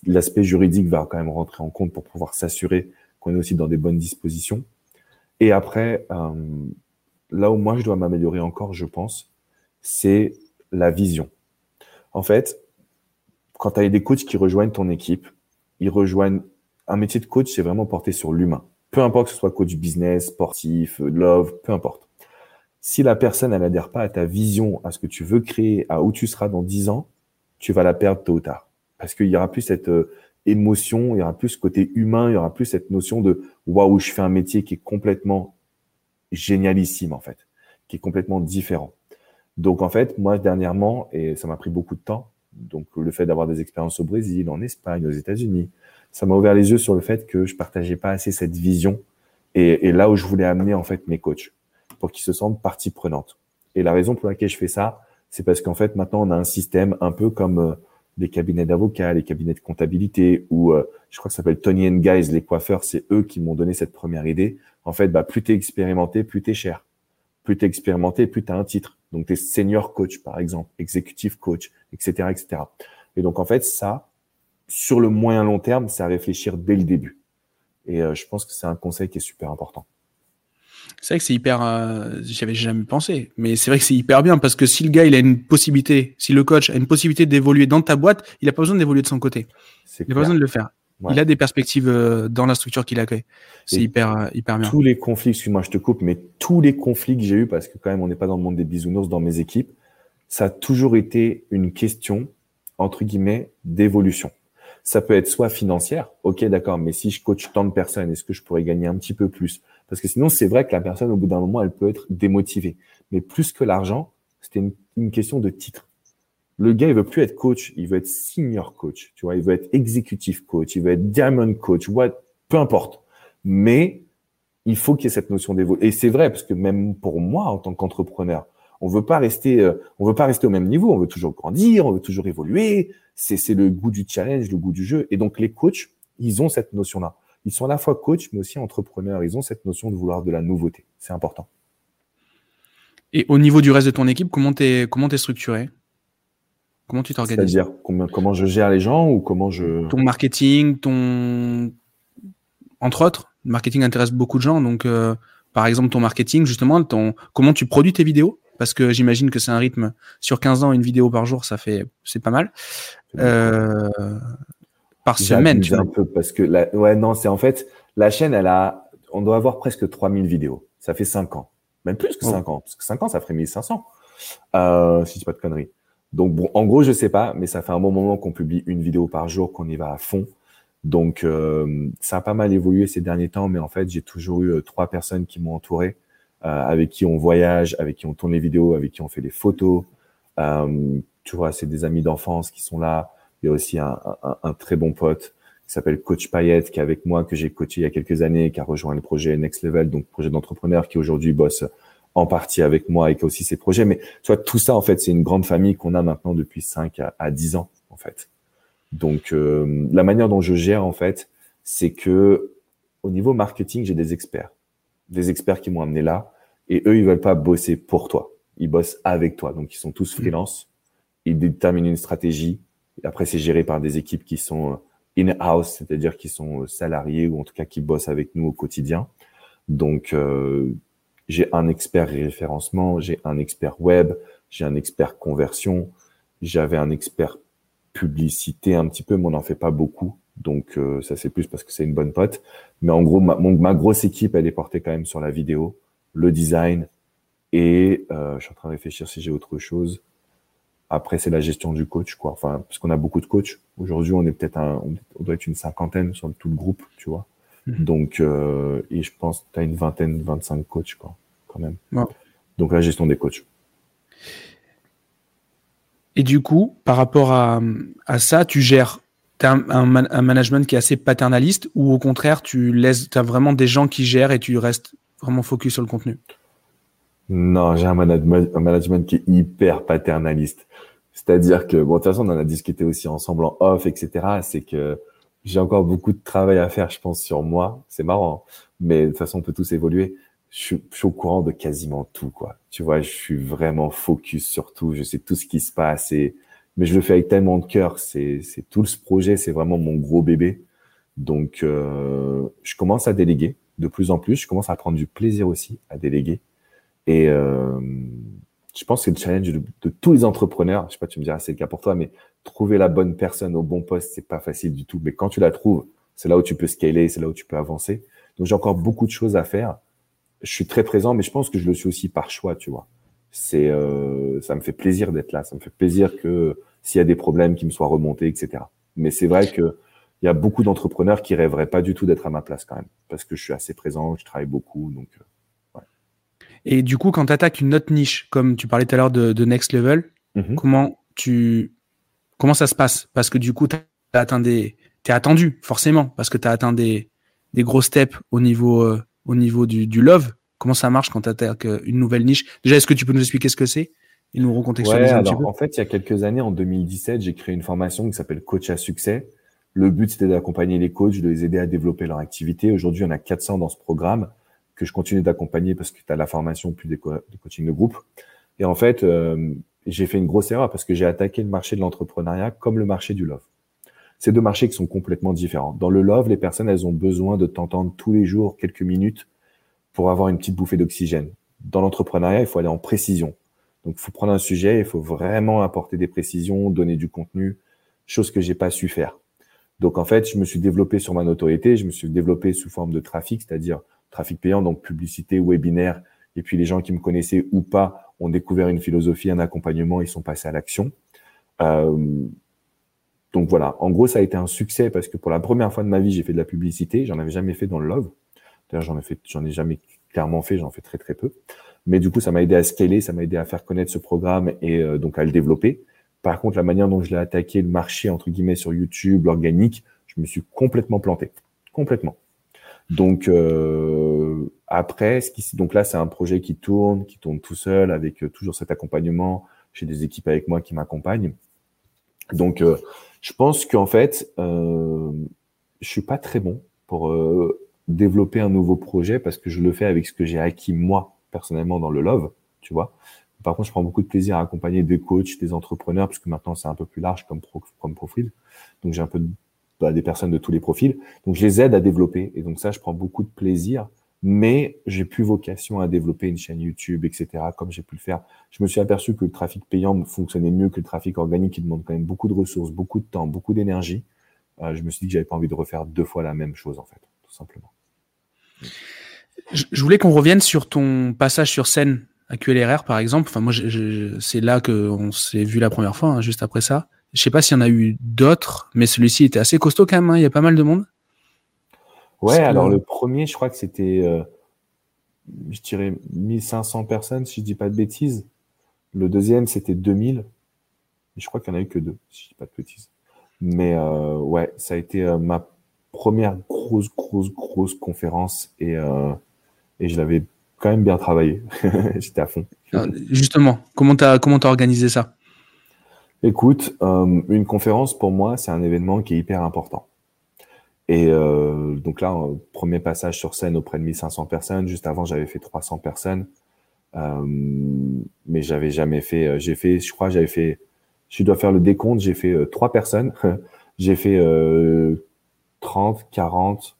S1: L'aspect juridique va quand même rentrer en compte pour pouvoir s'assurer qu'on est aussi dans des bonnes dispositions. Et après, euh, là où moi je dois m'améliorer encore, je pense, c'est la vision. En fait, quand tu as des coachs qui rejoignent ton équipe, ils rejoignent un métier de coach, c'est vraiment porté sur l'humain. Peu importe que ce soit coach business, sportif, love, peu importe. Si la personne, elle adhère pas à ta vision, à ce que tu veux créer, à où tu seras dans 10 ans, tu vas la perdre tôt ou tard. Parce qu'il y aura plus cette euh, émotion, il y aura plus ce côté humain, il y aura plus cette notion de waouh, je fais un métier qui est complètement génialissime en fait, qui est complètement différent. Donc en fait, moi dernièrement, et ça m'a pris beaucoup de temps, donc le fait d'avoir des expériences au Brésil, en Espagne, aux États-Unis, ça m'a ouvert les yeux sur le fait que je partageais pas assez cette vision et, là où je voulais amener en fait mes coachs pour qu'ils se sentent partie prenante. Et la raison pour laquelle je fais ça, c'est parce qu'en fait maintenant on a un système un peu comme euh, les cabinets d'avocats, les cabinets de comptabilité ou euh, je crois que ça s'appelle Tony and Guys, les coiffeurs, c'est eux qui m'ont donné cette première idée. En fait, bah, plus tu es expérimenté, plus tu es cher. Plus tu es expérimenté, plus tu as un titre. Donc, tu es senior coach, par exemple, executive coach, etc., etc. Et donc, en fait, ça, sur le moyen long terme, c'est à réfléchir dès le début. Et euh, je pense que c'est un conseil qui est super important.
S2: C'est vrai que c'est hyper. Euh, J'avais jamais pensé, mais c'est vrai que c'est hyper bien parce que si le gars il a une possibilité, si le coach a une possibilité d'évoluer dans ta boîte, il a pas besoin d'évoluer de son côté. Il n'a pas besoin de le faire. Il a des perspectives euh, dans la structure qu'il accueille. C'est hyper, euh, hyper bien.
S1: Tous les conflits, excuse-moi, je te coupe, mais tous les conflits que j'ai eu, parce que quand même, on n'est pas dans le monde des bisounours dans mes équipes, ça a toujours été une question, entre guillemets, d'évolution. Ça peut être soit financière, ok, d'accord, mais si je coach tant de personnes, est-ce que je pourrais gagner un petit peu plus? Parce que sinon, c'est vrai que la personne, au bout d'un moment, elle peut être démotivée. Mais plus que l'argent, c'était une, une question de titre. Le gars, il veut plus être coach, il veut être senior coach, tu vois, il veut être executive coach, il veut être diamond coach, what, peu importe. Mais il faut qu'il y ait cette notion d'évolution. Et c'est vrai, parce que même pour moi, en tant qu'entrepreneur, on veut pas rester, euh, on veut pas rester au même niveau, on veut toujours grandir, on veut toujours évoluer. C'est, c'est le goût du challenge, le goût du jeu. Et donc, les coachs, ils ont cette notion-là. Ils sont à la fois coach, mais aussi entrepreneurs. Ils ont cette notion de vouloir de la nouveauté. C'est important.
S2: Et au niveau du reste de ton équipe, comment t'es, comment t'es structuré? Comment tu t'organises
S1: C'est-à-dire comment, je gère les gens ou comment je...
S2: Ton marketing, ton... Entre autres, le marketing intéresse beaucoup de gens. Donc, euh, par exemple, ton marketing, justement, ton... comment tu produis tes vidéos? Parce que j'imagine que c'est un rythme sur 15 ans, une vidéo par jour, ça fait, c'est pas mal. Euh... Par semaine,
S1: tu un peu parce que la... ouais non, c'est en fait la chaîne, elle a, on doit avoir presque 3000 vidéos. Ça fait 5 ans, même plus que 5 ans, parce que 5 ans, ça ferait 1500. Euh, si c'est pas de conneries. Donc bon, en gros, je sais pas, mais ça fait un bon moment qu'on publie une vidéo par jour, qu'on y va à fond. Donc euh, ça a pas mal évolué ces derniers temps, mais en fait, j'ai toujours eu euh, trois personnes qui m'ont entouré, euh, avec qui on voyage, avec qui on tourne les vidéos, avec qui on fait les photos. tu vois, c'est des amis d'enfance qui sont là. Il y a aussi un, un, un très bon pote qui s'appelle Coach Payette, qui est avec moi, que j'ai coaché il y a quelques années, qui a rejoint le projet Next Level, donc projet d'entrepreneur, qui aujourd'hui bosse en partie avec moi et qui a aussi ses projets. Mais tu vois, tout ça, en fait, c'est une grande famille qu'on a maintenant depuis 5 à, 10 ans, en fait. Donc, euh, la manière dont je gère, en fait, c'est que au niveau marketing, j'ai des experts. Des experts qui m'ont amené là. Et eux, ils veulent pas bosser pour toi. Ils bossent avec toi. Donc, ils sont tous mmh. freelance. Ils déterminent une stratégie. Et après, c'est géré par des équipes qui sont euh, in-house, c'est-à-dire qui sont euh, salariés ou en tout cas qui bossent avec nous au quotidien. Donc, j'ai un expert référencement, j'ai un expert web, j'ai un expert conversion, j'avais un expert publicité un petit peu, mais on n'en fait pas beaucoup. Donc ça c'est plus parce que c'est une bonne pote. Mais en gros, ma, ma, grosse équipe, elle est portée quand même sur la vidéo, le design, et je suis en train de réfléchir si j'ai autre chose. Après, c'est la gestion du coach, quoi. Enfin, parce qu'on a beaucoup de coachs. Aujourd'hui, on est peut-être un, on doit être une cinquantaine sur tout le groupe, tu vois. Mhm. Donc, euh, et je pense que tu as une vingtaine, 25 coachs, quoi, quand même. Donc, la gestion des coachs.
S2: Et du coup, par rapport à, à ça, tu gères tu as un, un, management qui est assez paternaliste ou au contraire, tu laisses, as vraiment des gens qui gèrent et tu restes vraiment focus sur le contenu?
S1: Non, j'ai un management, un management qui est hyper paternaliste. C'est-à-dire que, bon, de toute façon, on en a discuté aussi ensemble en off, etc. C'est que j'ai encore beaucoup de travail à faire, je pense, sur moi. C'est marrant, hein. mais de toute façon, on peut tous évoluer. Je suis, je suis, au courant de quasiment tout, quoi. Tu vois, je suis vraiment focus sur tout. Je sais tout ce qui se passe et, mais je le fais avec tellement de cœur. C'est, tout ce projet, c'est vraiment mon gros bébé. Donc, euh, je commence à déléguer de plus en plus. Je commence à prendre du plaisir aussi à déléguer. Et, euh, je pense que le challenge de, tous les entrepreneurs. Je sais pas, tu me diras, c'est le cas pour toi, mais trouver la bonne personne au bon poste, c'est pas facile du tout. Mais quand tu la trouves, c'est là où tu peux scaler, c'est là où tu peux avancer. Donc j'ai encore beaucoup de choses à faire. Je suis très présent, mais je pense que je le suis aussi par choix, tu vois. C'est, euh, ça me fait plaisir d'être là. Ça me fait plaisir que s'il y a des problèmes, qui me soient remontés, etc. Mais c'est vrai que il y a beaucoup d'entrepreneurs qui rêveraient pas du tout d'être à ma place quand même, parce que je suis assez présent, je travaille beaucoup, donc euh,
S2: et du coup, quand tu attaques une autre niche, comme tu parlais tout à l'heure de, Next Level, mhm. comment tu comment ça se passe? Parce que du coup, tu as atteint des t'es attendu forcément parce que tu as atteint des des gros steps au niveau euh, au niveau du, du love. Comment ça marche quand tu attaques euh, une nouvelle niche? Déjà, est-ce que tu peux nous expliquer ce que c'est? Et nous recontextualiser
S1: un petit peu En fait, il y a quelques années, en 2017, j'ai créé une formation qui s'appelle Coach à succès. Le but, c'était d'accompagner les coachs, de les aider à développer leur activité. Aujourd'hui, on a 400 dans ce programme que je continue d'accompagner parce que tu as la formation plus des, coachings de groupe. Et en fait, euh, j'ai fait une grosse erreur parce que j'ai attaqué le marché de l'entrepreneuriat comme le marché du love. C'est deux marchés qui sont complètement différents. Dans le love, les personnes, elles ont besoin de t'entendre tous les jours, quelques minutes, pour avoir une petite bouffée d'oxygène. Dans l'entrepreneuriat, il faut aller en précision. Donc, il faut prendre un sujet, il faut vraiment apporter des précisions, donner du contenu, chose que j'ai pas su faire. Donc, en fait, je me suis développé sur ma notoriété, je me suis développé sous forme de trafic, c'est-à-dire trafic payant, donc publicité, webinaire. Et puis les gens qui me connaissaient ou pas ont découvert une philosophie, un accompagnement, ils sont passés à l'action. Euh, donc voilà, en gros, ça a été un succès parce que pour la première fois de ma vie, j'ai fait de la publicité. J'en avais jamais fait dans le love. D'ailleurs, j'en ai jamais clairement fait, j'en fais très très peu. Mais du coup, ça m'a aidé à scaler, ça m'a aidé à faire connaître ce programme et euh, donc à le développer. Par contre, la manière dont je l'ai attaqué, le marché entre guillemets sur YouTube, l'organique, je me suis complètement planté, complètement. Donc euh, après, ce qui, donc là, c'est un projet qui tourne, qui tourne tout seul, avec euh, toujours cet accompagnement. J'ai des équipes avec moi qui m'accompagnent. Donc, euh, je pense qu'en fait, euh, je suis pas très bon pour euh, développer un nouveau projet parce que je le fais avec ce que j'ai acquis moi personnellement dans le love, tu vois. Par contre, je prends beaucoup de plaisir à accompagner des coachs, des entrepreneurs, parce que maintenant c'est un peu plus large comme, pro, comme profil. Donc j'ai un peu de des personnes de tous les profils. Donc, je les aide à développer. Et donc, ça, je prends beaucoup de plaisir. Mais j'ai plus vocation à développer une chaîne YouTube, etc., comme j'ai pu le faire. Je me suis aperçu que le trafic payant fonctionnait mieux que le trafic organique, qui demande quand même beaucoup de ressources, beaucoup de temps, beaucoup d'énergie. Euh, je me suis dit que j'avais pas envie de refaire deux fois la même chose, en fait, tout simplement.
S2: Je voulais qu'on revienne sur ton passage sur scène à QLRR, par exemple. Enfin, moi, c'est là qu'on s'est vu la première fois, hein, juste après ça. Je sais pas s'il y en a eu d'autres, mais celui-ci était assez costaud quand même. Hein. Il y a pas mal de monde.
S1: Ouais, alors le premier, je crois que c'était, euh, je dirais 1500 personnes, si je dis pas de bêtises. Le deuxième, c'était 2000. Je crois qu'il n'y en a eu que deux, si je dis pas de bêtises. Mais euh, ouais, ça a été euh, ma première grosse, grosse, grosse conférence et, et je l'avais quand même bien travaillé. J'étais à fond.
S2: Ah, justement, comment tu as, comment as organisé ça?
S1: Écoute, euh, une conférence pour moi, c'est un événement qui est hyper important. Et euh, donc là, premier passage sur scène auprès de 1500 personnes. Juste avant, j'avais fait 300 personnes, euh, mais j'avais jamais fait. Euh, j'ai fait, je crois, j'avais fait. Je dois faire le décompte. J'ai fait euh, trois personnes. j'ai fait 30, 40,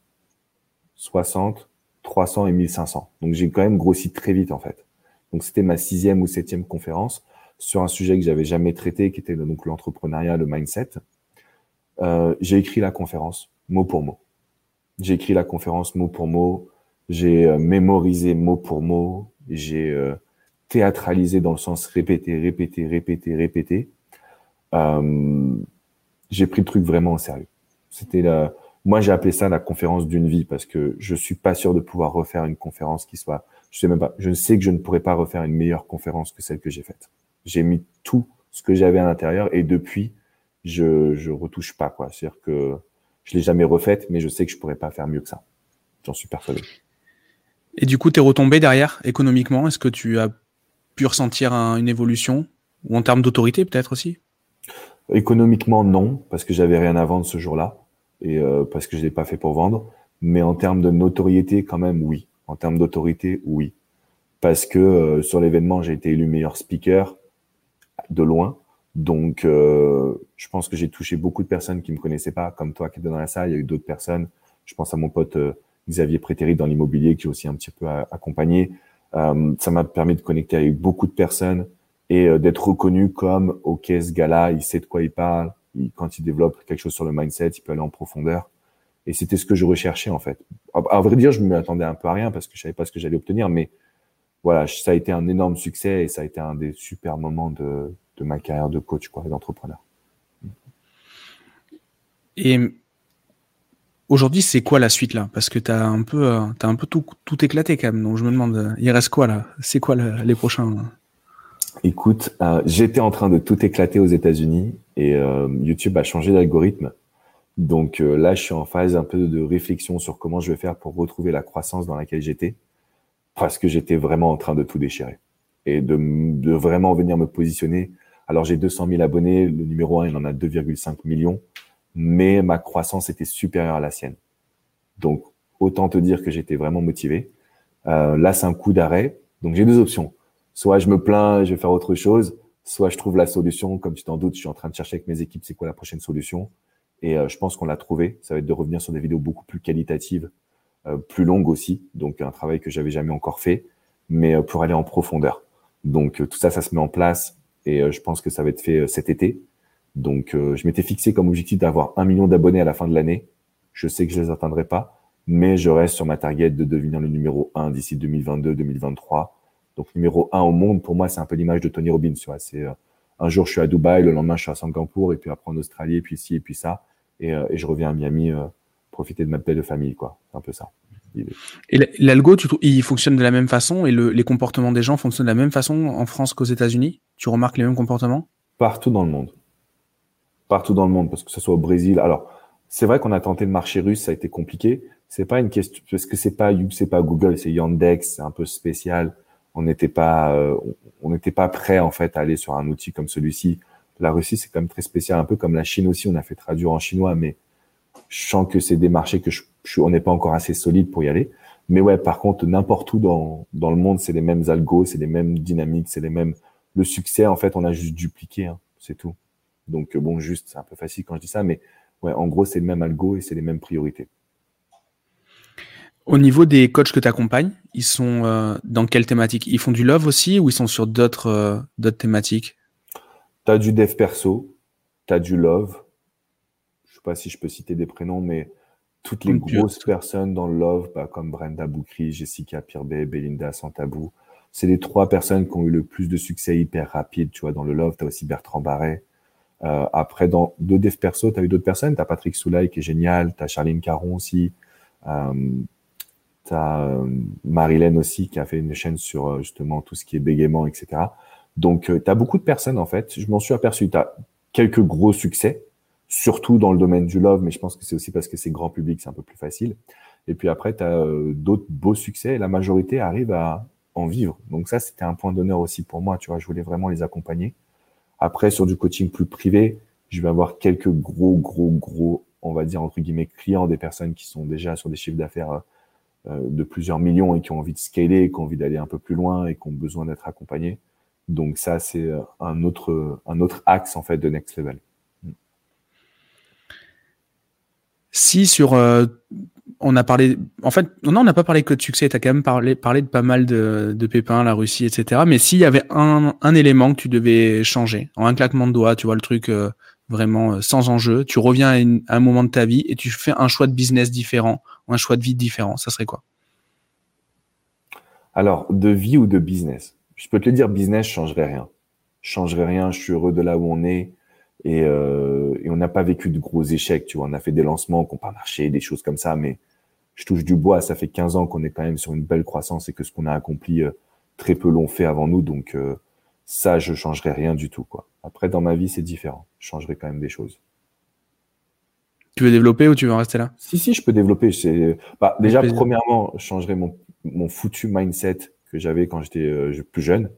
S1: 60, 300 et 1500. Donc j'ai quand même grossi très vite en fait. Donc c'était ma sixième ou septième conférence sur un sujet que j'avais jamais traité, qui était donc l'entrepreneuriat, le mindset. Euh, j'ai écrit la conférence mot pour mot. J'ai écrit la conférence mot pour mot. J'ai euh, mémorisé mot pour mot. J'ai euh, théâtralisé dans le sens répéter, répéter, répéter, répéter. J'ai pris le truc vraiment au sérieux. C'était moi j'ai appelé ça la conférence d'une vie parce que je suis pas sûr de pouvoir refaire une conférence qui soit, je sais même pas, je sais que je ne pourrais pas refaire une meilleure conférence que celle que j'ai faite. J'ai mis tout ce que j'avais à l'intérieur et depuis je je retouche pas quoi. C'est-à-dire que je l'ai jamais refaite, mais je sais que je pourrais pas faire mieux que ça. J'en suis persuadé.
S2: Et du coup, tu es retombé derrière économiquement? Est-ce que tu as pu ressentir une évolution? Ou en termes d'autorité peut-être aussi?
S1: Économiquement, non, parce que j'avais rien à vendre ce jour-là et euh, parce que je l'ai pas fait pour vendre. Mais en termes de notoriété, quand même, oui. En termes d'autorité, oui. Parce que euh, sur l'événement, j'ai été élu meilleur speaker de loin. Donc, euh, je pense que j'ai touché beaucoup de personnes qui me connaissaient pas, comme toi qui étais dans la salle. Il y a eu d'autres personnes. Je pense à mon pote euh, Xavier Prétéry dans l'immobilier que j'ai aussi un petit peu accompagné. Euh, ça m'a permis de connecter avec beaucoup de personnes et d'être reconnu comme ok ce gars-là, il sait de quoi il parle. Quand il développe quelque chose sur le mindset, il peut aller en profondeur. Et c'était ce que je recherchais en fait. À, vrai dire, je m'attendais un peu à rien parce que je savais pas ce que j'allais obtenir, mais voilà, ça a été un énorme succès et ça a été un des super moments de, de ma carrière de coach, quoi, d'entrepreneur.
S2: Et aujourd'hui, c'est quoi la suite là? Parce que tu as un peu, euh, as un peu tout, tout, éclaté quand même. Donc je me demande, il reste quoi là? C'est quoi les prochains
S1: Écoute, euh, j'étais en train de tout éclater aux États-Unis et euh, YouTube a changé d'algorithme. Donc là, je suis en phase un peu de réflexion sur comment je vais faire pour retrouver la croissance dans laquelle j'étais, parce que j'étais vraiment en train de tout déchirer et de, vraiment venir me positionner alors j'ai 200 000 abonnés, le numéro 1, il en a 2,5 millions, mais ma croissance était supérieure à la sienne. Donc autant te dire que j'étais vraiment motivé. Euh, là, c'est un coup d'arrêt. Donc j'ai deux options. Soit je me plains, je vais faire autre chose, soit je trouve la solution. Comme tu t'en doutes, je suis en train de chercher avec mes équipes c'est quoi la prochaine solution? Et euh, je pense qu'on l'a trouvé. Ça va être de revenir sur des vidéos beaucoup plus qualitatives, plus longues aussi. Donc un travail que j'avais jamais encore fait, mais pour aller en profondeur. Donc tout ça, ça se met en place et euh, je pense que ça va être fait euh, cet été. Donc, euh, je m'étais fixé comme objectif d'avoir un million d'abonnés à la fin de l'année. Je sais que je les atteindrai pas, mais je reste sur ma target de devenir le numéro 1 d'ici 2022-2023. Donc, numéro 1 au monde, pour moi, c'est un peu l'image de Tony Robbins. C'est un jour, je suis à Dubaï, le lendemain, je suis à Singapour, et puis après en Australie, et puis ici, et puis ça. Et, et je reviens à Miami, profiter de ma belle famille, quoi. C'est un peu ça.
S2: Et l'algo, il fonctionne de la même façon et les comportements des gens fonctionnent de la même façon en France qu'aux États-Unis? Tu remarques les mêmes comportements?
S1: Partout dans le monde. Partout dans le monde, parce que ce soit au Brésil. Alors, c'est vrai qu'on a tenté le marché russe, ça a été compliqué. C'est pas une question, parce que c'est pas c'est pas Google, c'est Yandex, c'est un peu spécial. On n'était pas, euh, on n'était pas prêt en fait à aller sur un outil comme celui-ci. La Russie, c'est quand même très spécial, un peu comme la Chine aussi. On a fait traduire en chinois, mais je sens que c'est des marchés que je on n'est pas encore assez solide pour y aller. Mais ouais, par contre, n'importe où dans, dans le monde, c'est les mêmes algos, c'est les mêmes dynamiques, c'est les mêmes. Le succès, en fait, on a juste dupliqué, hein, c'est tout. Donc bon, juste, c'est un peu facile quand je dis ça, mais ouais, en gros, c'est le même algo et c'est les mêmes priorités.
S2: Au niveau des coachs que tu accompagnes, ils sont euh, dans quelle thématique? Ils font du love aussi ou ils sont sur d'autres euh, d'autres thématiques?
S1: Tu as du dev perso, tu as du love. Pas si je peux citer des prénoms, mais toutes les grosses personnes dans le love, bah, comme Brenda Boukri, Jessica Pirbet, Belinda Santabou, c'est les trois personnes qui ont eu le plus de succès hyper rapide, tu vois, dans le love. Tu as aussi Bertrand Barret. Euh, après, dans deux dev perso, tu as eu d'autres personnes. Tu as Patrick Soulaï qui est génial. Tu as Charline Caron aussi. Euh, tu as euh, Marilène aussi qui a fait une chaîne sur euh, justement tout ce qui est bégaiement, etc. Donc, tu as beaucoup de personnes en fait. Je m'en suis aperçu. Tu as quelques gros succès surtout dans le domaine du love, mais je pense que c'est aussi parce que c'est grand public, c'est un peu plus facile. Et puis après, tu as euh, d'autres beaux succès et la majorité arrive à en vivre. Donc ça, c'était un point d'honneur aussi pour moi, tu vois, je voulais vraiment les accompagner. Après, sur du coaching plus privé, je vais avoir quelques gros, gros, gros, on va dire, entre guillemets, clients, des personnes qui sont déjà sur des chiffres d'affaires euh, de plusieurs millions et qui ont envie de scaler, qui ont envie d'aller un peu plus loin et qui ont besoin d'être accompagnés. Donc ça, c'est euh, un autre, un autre axe, en fait, de Next Level.
S2: Si sur, euh, on a parlé, en fait, non, on n'a pas parlé que de succès. Tu as quand même parlé, parlé de pas mal de, de pépins, la Russie, etc. Mais s'il y avait un, un élément que tu devais changer, en un claquement de doigts, tu vois le truc euh, vraiment euh, sans enjeu, tu reviens à, un moment de ta vie et tu fais un choix de business différent, un choix de vie différent, ça serait quoi?
S1: Alors, de vie ou de business? Je peux te le dire, business, je rien. Je changerais rien, je suis heureux de là où on est. Et, euh, et on n'a pas vécu de gros échecs, tu vois. On a fait des lancements qui n'ont pas marché, des choses comme ça, mais je touche du bois. Ça fait 15 ans qu'on est quand même sur une belle croissance et que ce qu'on a accompli, euh, très peu l'ont fait avant nous. Donc euh, ça, je changerai rien du tout. Quoi. Après, dans ma vie, c'est différent. Je changerai quand même des choses.
S2: Tu veux développer ou tu veux en rester là?
S1: Si, si, je peux développer. Bah, déjà, premièrement, je changerai mon, mon foutu mindset que j'avais quand j'étais euh, plus jeune.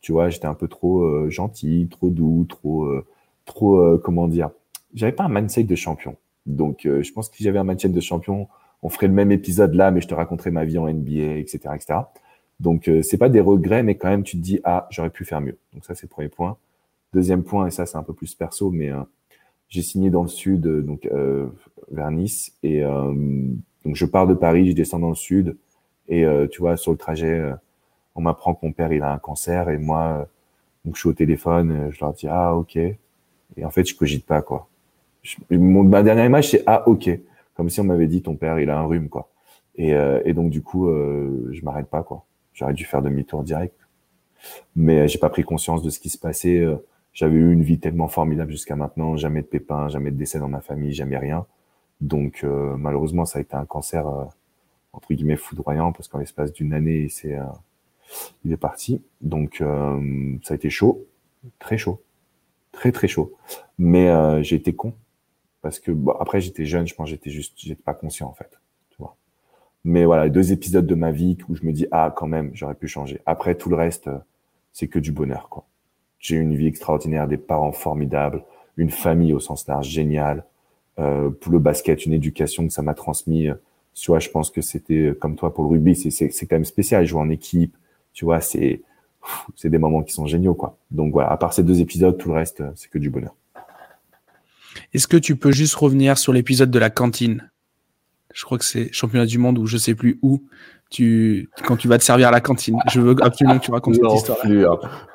S1: Tu vois, j'étais un peu trop gentil, trop doux, trop, trop, comment dire. J'avais pas un mindset de champion. Donc, je pense que si j'avais un mindset de champion, on ferait le même épisode là, mais je te raconterai ma vie en NBA, etc.. Donc euh, c'est pas des regrets, mais quand même tu te dis ah j'aurais pu faire mieux. Donc ça c'est le premier point. Deuxième point et ça c'est un peu plus perso, mais euh, j'ai signé dans le sud, euh, donc euh, vers Nice, et donc je pars de Paris, je descends dans le sud, et tu vois sur le trajet, on m'apprend que mon père il a un cancer, et moi donc je suis au téléphone, je leur dis ah ok, et en fait je cogite pas quoi. mon, ma dernière image c'est ah ok comme si on m'avait dit ton père il a un rhume quoi. Et, euh, donc du coup euh, je m'arrête pas quoi. J'aurais dû faire demi-tour direct, mais j'ai pas pris conscience de ce qui se passait. Euh, j'avais eu une vie tellement formidable jusqu'à maintenant, jamais de pépins, jamais de décès dans ma famille, jamais rien. Donc euh, malheureusement ça a été un cancer entre guillemets foudroyant parce qu'en l'espace d'une année c'est il est parti. Donc ça a été chaud, très chaud, très très chaud. Mais j'ai été con parce que bon, après j'étais jeune, je pense j'étais juste j'étais pas conscient en fait, tu vois. Mais voilà, deux épisodes de ma vie où je me dis ah quand même, j'aurais pu changer. Après tout le reste euh, c'est que du bonheur quoi. J'ai une vie extraordinaire, des parents formidables, une famille au sens large géniale, euh, pour le basket, une éducation que ça m'a transmis. Euh, tu vois, je pense que c'était euh, comme toi pour le rugby, c'est quand même spécial, jouer en équipe, tu vois, c'est c'est des moments qui sont géniaux quoi. Donc voilà, à part ces deux épisodes, tout le reste c'est que du bonheur.
S2: Est-ce que tu peux juste revenir sur l'épisode de la cantine? Je crois que c'est championnat du monde ou je sais plus où. Tu, quand tu vas te servir à la cantine. Je veux absolument que tu racontes cette histoire.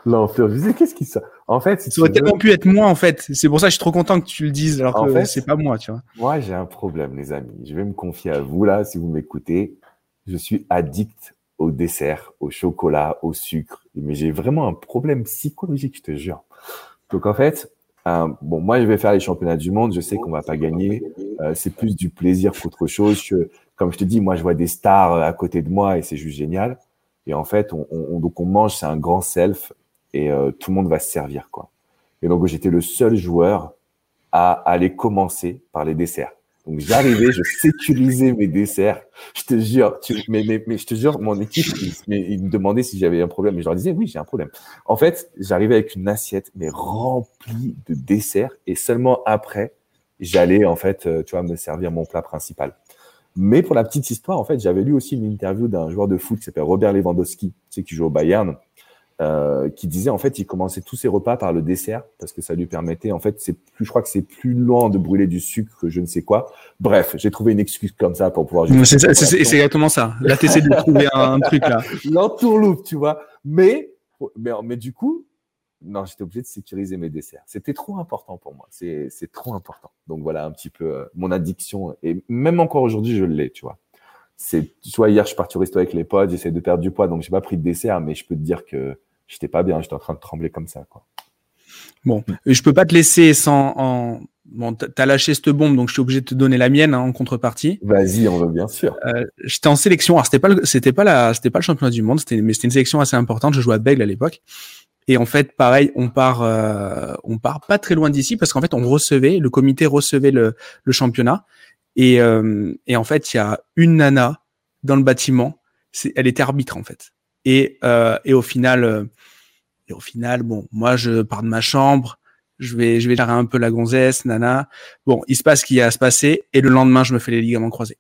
S1: L'enflure. Je qu'est-ce qui ça. En fait,
S2: ça aurait tellement pu être moi en fait. C'est pour ça que je suis trop content que tu le dises alors que c'est pas moi, tu vois.
S1: Moi, j'ai un problème, les amis. Je vais me confier à vous là, si vous m'écoutez. Je suis addict au dessert, au chocolat, au sucre. Mais j'ai vraiment un problème psychologique, je te jure. Donc en fait, euh, bon, moi, je vais faire les championnats du monde. Je sais qu'on va pas gagner. Euh, c'est plus du plaisir qu'autre chose. comme je te dis, moi, je vois des stars euh, à côté de moi et c'est juste génial. Et en fait, on, on donc on mange, c'est un grand self et tout le monde va se servir, quoi. Et donc, j'étais le seul joueur à aller commencer par les desserts. Donc j'arrivais, je sécurisais mes desserts. Je te jure, tu, mais, mais, mais, je te jure, mon équipe, ils, me demandaient si j'avais un problème. Mais je leur disais, oui, j'ai un problème. En fait, j'arrivais avec une assiette, mais remplie de desserts. Et seulement après, j'allais, en fait, euh, tu vois, me servir mon plat principal. Mais pour la petite histoire, en fait, j'avais lu aussi une interview d'un joueur de foot qui s'appelle Robert Lewandowski, tu sais, qui joue au Bayern. Euh, qui disait en fait il commençait tous ses repas par le dessert parce que ça lui permettait en fait c'est plus je crois que c'est plus loin de brûler du sucre que je ne sais quoi. Bref j'ai trouvé une excuse comme ça pour pouvoir
S2: c'est exactement ça. Là t'essaies de trouver un, truc là.
S1: L'entourloupe tu vois. Mais mais mais du coup non j'étais obligé de sécuriser mes desserts. C'était trop important pour moi. C'est c'est trop important. Donc voilà un petit peu euh, mon addiction. Et même encore aujourd'hui je l'ai tu vois. C'est tu vois hier je suis parti au resto avec les potes j'essaie de perdre du poids donc j'ai pas pris de dessert mais je peux te dire que j'étais pas bien, j'étais en train de trembler comme ça, quoi.
S2: Bon, je peux pas te laisser sans. En... Bon, t'as lâché cette bombe, donc je suis obligé de te donner la mienne hein, en contrepartie.
S1: Vas-y, on veut bien sûr.
S2: Euh, j'étais en sélection. Alors c'était pas, c'était pas la, c'était pas le championnat du monde, c'était, mais c'était une sélection assez importante. Je jouais à Bègle à l'époque. Et en fait, pareil, on part, euh, on part pas très loin d'ici parce qu'en fait, on recevait, le comité recevait le, le championnat. Et, euh, et en fait, il y a une nana dans le bâtiment. C'est, elle était arbitre en fait. Et, euh, et au final, euh, et au final, bon, moi, je pars de ma chambre, je vais, je vais un peu la gonzesse, nana. Bon, il se passe ce qui a à se passer, et le lendemain, je me fais les ligaments croisés.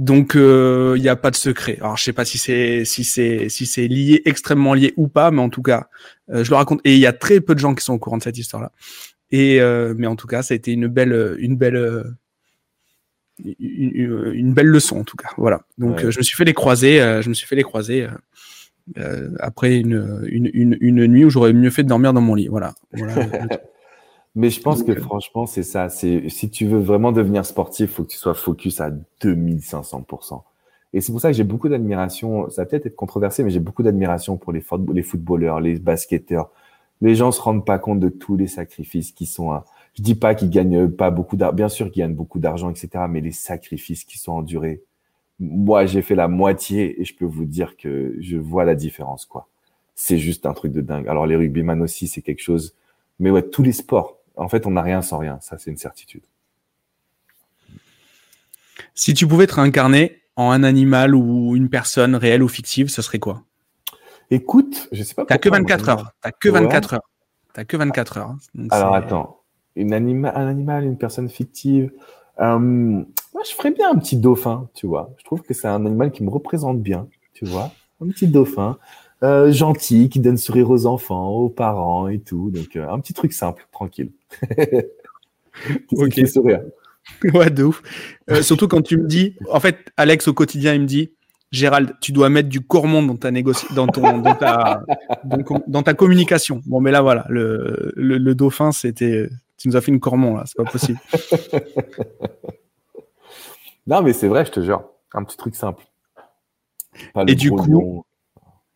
S2: Donc, euh, il n'y a pas de secret. Alors, je sais pas si c'est, si c'est, si c'est lié, extrêmement lié ou pas, mais en tout cas, euh, je le raconte. Et il y a très peu de gens qui sont au courant de cette histoire-là. Et, mais en tout cas, ça a été une belle, une belle, une, belle leçon en tout cas. Voilà. Donc je me suis fait les croiser. je me suis fait les croiser. après une, une, une, nuit où j'aurais mieux fait de dormir dans mon lit. Voilà.
S1: Mais je pense que franchement, c'est ça. C'est si tu veux vraiment devenir sportif, faut que tu sois focus à 2500%. Et c'est pour ça que j'ai beaucoup d'admiration. Ça va peut-être être controversé, mais j'ai beaucoup d'admiration pour les, les footballeurs, les basketteurs. Les gens se rendent pas compte de tous les sacrifices qui sont. À... Je dis pas qu'ils gagnent pas beaucoup d'argent. Bien sûr qu'ils gagnent beaucoup d'argent, etc. Mais les sacrifices qui sont endurés. Moi, j'ai fait la moitié et je peux vous dire que je vois la différence, quoi. C'est juste un truc de dingue. Alors les rugbyman aussi, c'est quelque chose. Mais ouais, tous les sports en fait, on n'a rien sans rien. Ça, c'est une certitude.
S2: Si tu pouvais te réincarner en un animal ou une personne réelle ou fictive, ce serait quoi?
S1: Écoute, je sais pas.
S2: T'as que 24 heures. T'as que 24 heures. T'as que 24 heures.
S1: Alors attends, une anima un animal, une personne fictive. Euh, moi, je ferais bien un petit dauphin, tu vois. Je trouve que c'est un animal qui me représente bien, tu vois. Un petit dauphin. Euh, gentil, qui donne sourire aux enfants, aux parents et tout. Donc, euh, un petit truc simple, tranquille.
S2: ok. sourire. Ouais, de ouf. Surtout quand tu me dis, en fait, Alex au quotidien, il me dit, Gérald, tu dois mettre du cormon dans ta négoci... dans ton, dans ta, dans, ta communication. Bon, mais là, voilà, le, le, dauphin, c'était, tu nous as fait une cormon là, c'est pas possible.
S1: non, mais c'est vrai, je te jure, un petit truc simple.
S2: et du coup,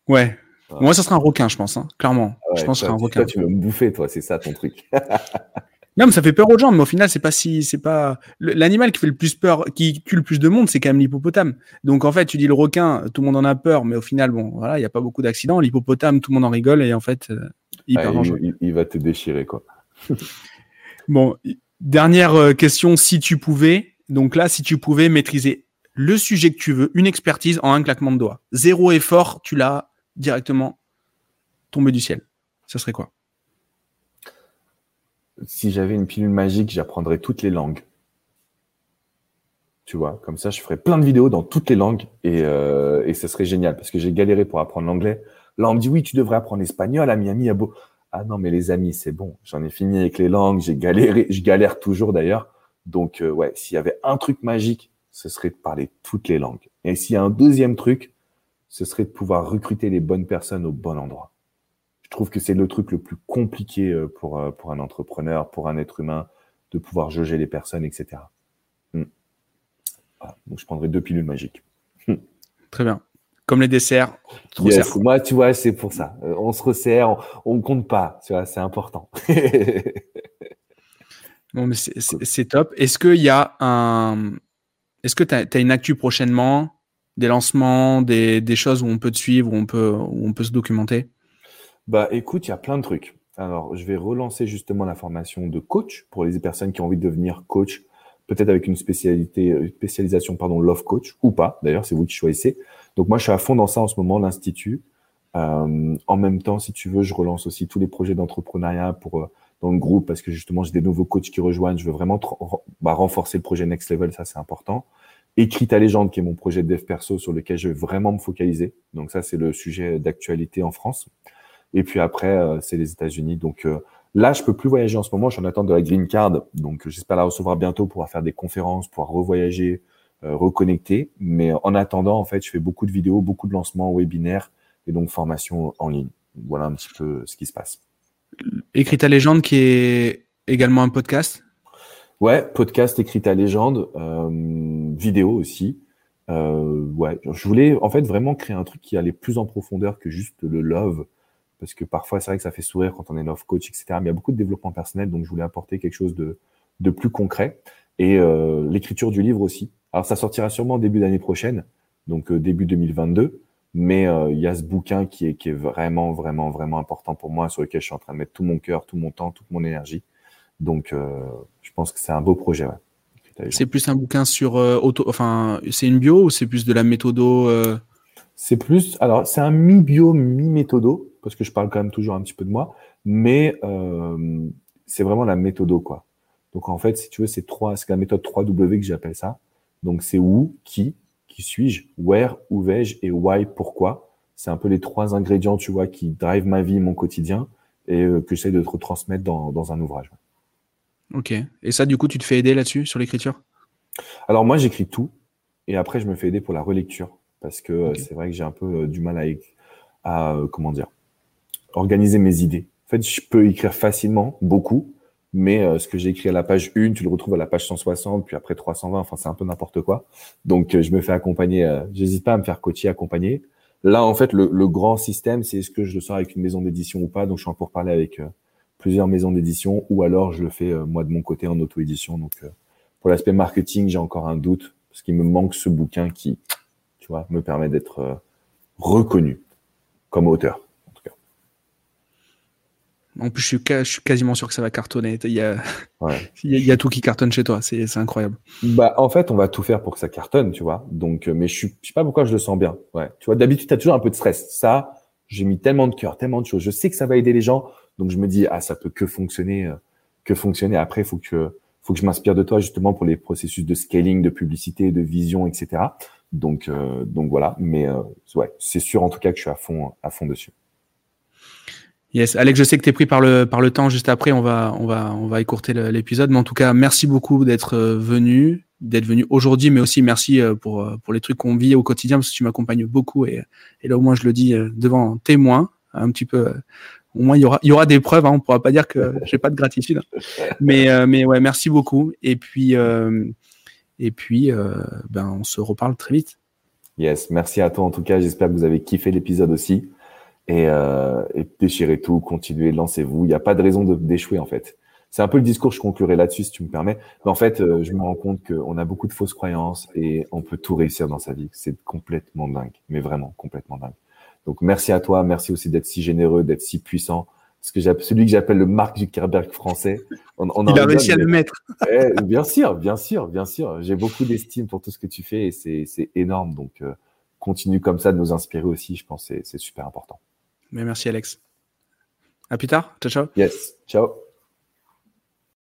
S2: Ouais. Moi, ça sera un requin, je pense, hein, clairement. je pense que sera un requin.
S1: Toi, tu veux me bouffer, toi, c'est ça ton truc.
S2: non, mais ça fait peur aux gens, mais au final, c'est pas si, c'est pas l'animal qui fait le plus peur, qui tue le plus de monde, c'est quand même l'hippopotame. Donc en fait, tu dis le requin, tout le monde en a peur, mais au final, bon, voilà, il y a pas beaucoup d'accidents. L'hippopotame, tout le monde en rigole et en fait, euh,
S1: il, il, va te déchirer, quoi.
S2: bon, dernière euh, question, si tu pouvais, donc là, si tu pouvais maîtriser le sujet que tu veux, une expertise en un claquement de doigts, zéro effort, tu l'as directement tomber du ciel Ça serait quoi?
S1: Si j'avais une pilule magique, j'apprendrais toutes les langues. Tu vois, comme ça, je ferais plein de vidéos dans toutes les langues et, euh, et ce serait génial parce que j'ai galéré pour apprendre l'anglais. Là, on me dit oui, tu devrais apprendre l'espagnol à Miami, à Beau. Ah non, mais les amis, c'est bon. J'en ai fini avec les langues. J'ai galéré. Je galère toujours d'ailleurs. Donc, euh, ouais, s'il y avait un truc magique, ce serait de parler toutes les langues. Et s'il y a un deuxième truc, ce serait de pouvoir recruter les bonnes personnes au bon endroit. Je trouve que c'est le truc le plus compliqué euh, pour, euh, pour un entrepreneur, pour un être humain, de pouvoir jauger les personnes, etc. Hmm. Donc, je prendrais deux pilules magiques.
S2: Hmm. Très bien. Comme les desserts.
S1: Moi, tu vois, c'est pour ça. Euh, on se resserre, on ne compte pas. Tu vois, c'est important.
S2: bon, mais c'est top. Est-ce qu'il y a un. Est-ce que tu as, as, une actu prochainement des lancements, des, des, choses où on peut te suivre, où on peut, où on peut se documenter?
S1: Bah écoute, il y a plein de trucs. Alors, je vais relancer justement la formation de coach pour les personnes qui ont envie de devenir coach, peut-être avec une spécialité, une spécialisation, pardon, love coach ou pas. D'ailleurs, c'est vous qui choisissez. Donc moi, je suis à fond dans ça en ce moment, l'institut. Euh, en même temps, si tu veux, je relance aussi tous les projets d'entrepreneuriat pour euh, dans le groupe parce que justement, j'ai des nouveaux coachs qui rejoignent. Je veux vraiment bah, renforcer le projet Next Level, ça c'est important. Écrit ta légende, qui est mon projet de dev perso sur lequel je vais vraiment me focaliser. Donc ça, c'est le sujet d'actualité en France. Et puis après, euh, c'est les États-Unis. Donc euh, là, je peux plus voyager en ce moment. Je suis en attente de la green card. Donc j'espère la recevoir bientôt, pour pouvoir faire des conférences, pouvoir revoyager, euh, reconnecter. Mais en attendant, en fait, je fais beaucoup de vidéos, beaucoup de lancements webinaires et donc formation en ligne. Voilà un petit peu ce qui se passe.
S2: Écrit ta légende, qui est également un podcast?
S1: Ouais, podcast écrit à légende, euh, vidéo aussi. Euh, ouais, je voulais en fait vraiment créer un truc qui allait plus en profondeur que juste le love, parce que parfois c'est vrai que ça fait sourire quand on est love coach, etc. Mais il y a beaucoup de développement personnel, donc je voulais apporter quelque chose de, de plus concret et euh, l'écriture du livre aussi. Alors ça sortira sûrement début d'année prochaine, donc euh, début 2022. Mais euh, il y a ce bouquin qui est, qui est vraiment, vraiment, vraiment important pour moi, sur lequel je suis en train de mettre tout mon cœur, tout mon temps, toute mon énergie. Donc, je pense que c'est un beau projet.
S2: C'est plus un bouquin sur auto, enfin, c'est une bio ou c'est plus de la méthodo?
S1: C'est plus, alors c'est un mi-bio, mi-méthodo parce que je parle quand même toujours un petit peu de moi, mais c'est vraiment la méthodo quoi. Donc en fait, si tu veux, c'est trois, c'est la méthode 3W que j'appelle ça. Donc c'est où, qui, qui suis-je, where, où vais-je et why, pourquoi. C'est un peu les trois ingrédients, tu vois, qui drivent ma vie, mon quotidien et que j'essaie de te retransmettre dans, dans un ouvrage.
S2: Ok. Et ça, du coup, tu te fais aider là-dessus, sur l'écriture?
S1: Alors moi, j'écris tout et après, je me fais aider pour la relecture parce que euh, c'est vrai que j'ai un peu euh, du mal à, à comment dire, organiser mes idées. En fait, je peux écrire facilement, beaucoup, mais ce que j'ai écrit à la page 1, tu le retrouves à la page 160, puis après 320, enfin c'est un peu n'importe quoi. Donc je me fais accompagner, j'hésite pas à me faire coacher, accompagner. Là, en fait, le, grand système, c'est est-ce que je le sors avec une maison d'édition ou pas. Donc je suis en pour parler avec plusieurs maisons d'édition, ou alors je le fais moi de mon côté en auto-édition. Donc pour l'aspect marketing, j'ai encore un doute parce qu'il me manque ce bouquin qui, tu vois, me permet d'être euh, reconnu comme auteur. En,
S2: plus, je suis, quasiment sûr que ça va cartonner. Il y a, il y a, tout qui cartonne chez toi. C'est incroyable.
S1: Bah, en fait, on va tout faire pour que ça cartonne, tu vois. Donc, euh, mais je, suis, je sais pas pourquoi je le sens bien. Ouais. Tu vois, d'habitude, tu as toujours un peu de stress. Ça, j'ai mis tellement de cœur, tellement de choses. Je sais que ça va aider les gens. Donc, je me dis, ah, ça peut que fonctionner, euh, que fonctionner. Après, il faut que faut que je m'inspire de toi justement pour les processus de scaling, de publicité, de vision, etc. Donc, euh, donc voilà. Mais euh, ouais, c'est sûr en tout cas que je suis à fond, à fond dessus.
S2: Yes, Alex, je sais que tu es pris par le, par le temps. Juste après, on va, on va, on va écourter l'épisode. Mais en tout cas, merci beaucoup d'être euh, venu, d'être venu aujourd'hui, mais aussi merci pour, pour les trucs qu'on vit au quotidien parce que tu m'accompagnes beaucoup. Et, et là, au moins, je le dis devant témoin, un petit peu au moins il y aura, il y aura des preuves. Hein, on pourra pas dire que j'ai pas de gratitude. Mais, euh, mais ouais, merci beaucoup. Et puis, euh, et puis, euh, ben, on se reparle très vite.
S1: Yes, merci à toi en tout cas. J'espère que vous avez kiffé l'épisode aussi. Et, et déchirez tout, continuez, lancez-vous. Il n'y a pas de raison d'échouer en fait. C'est un peu le discours, je conclurai là-dessus si tu me permets. Mais en fait, je me rends compte qu'on a beaucoup de fausses croyances et on peut tout réussir dans sa vie. C'est complètement dingue, mais vraiment complètement dingue. Donc merci à toi, merci aussi d'être si généreux, d'être si puissant. Parce que celui que j'appelle le Marc Zuckerberg français.
S2: On, on Il a réussi à le mettre.
S1: Eh, bien sûr, bien sûr, bien sûr. J'ai beaucoup d'estime pour tout ce que tu fais et c'est énorme. Donc euh, continue comme ça de nous inspirer aussi. Je pense que c'est super important.
S2: Merci Alex. À plus tard. Ciao, ciao.
S1: Yes. Ciao.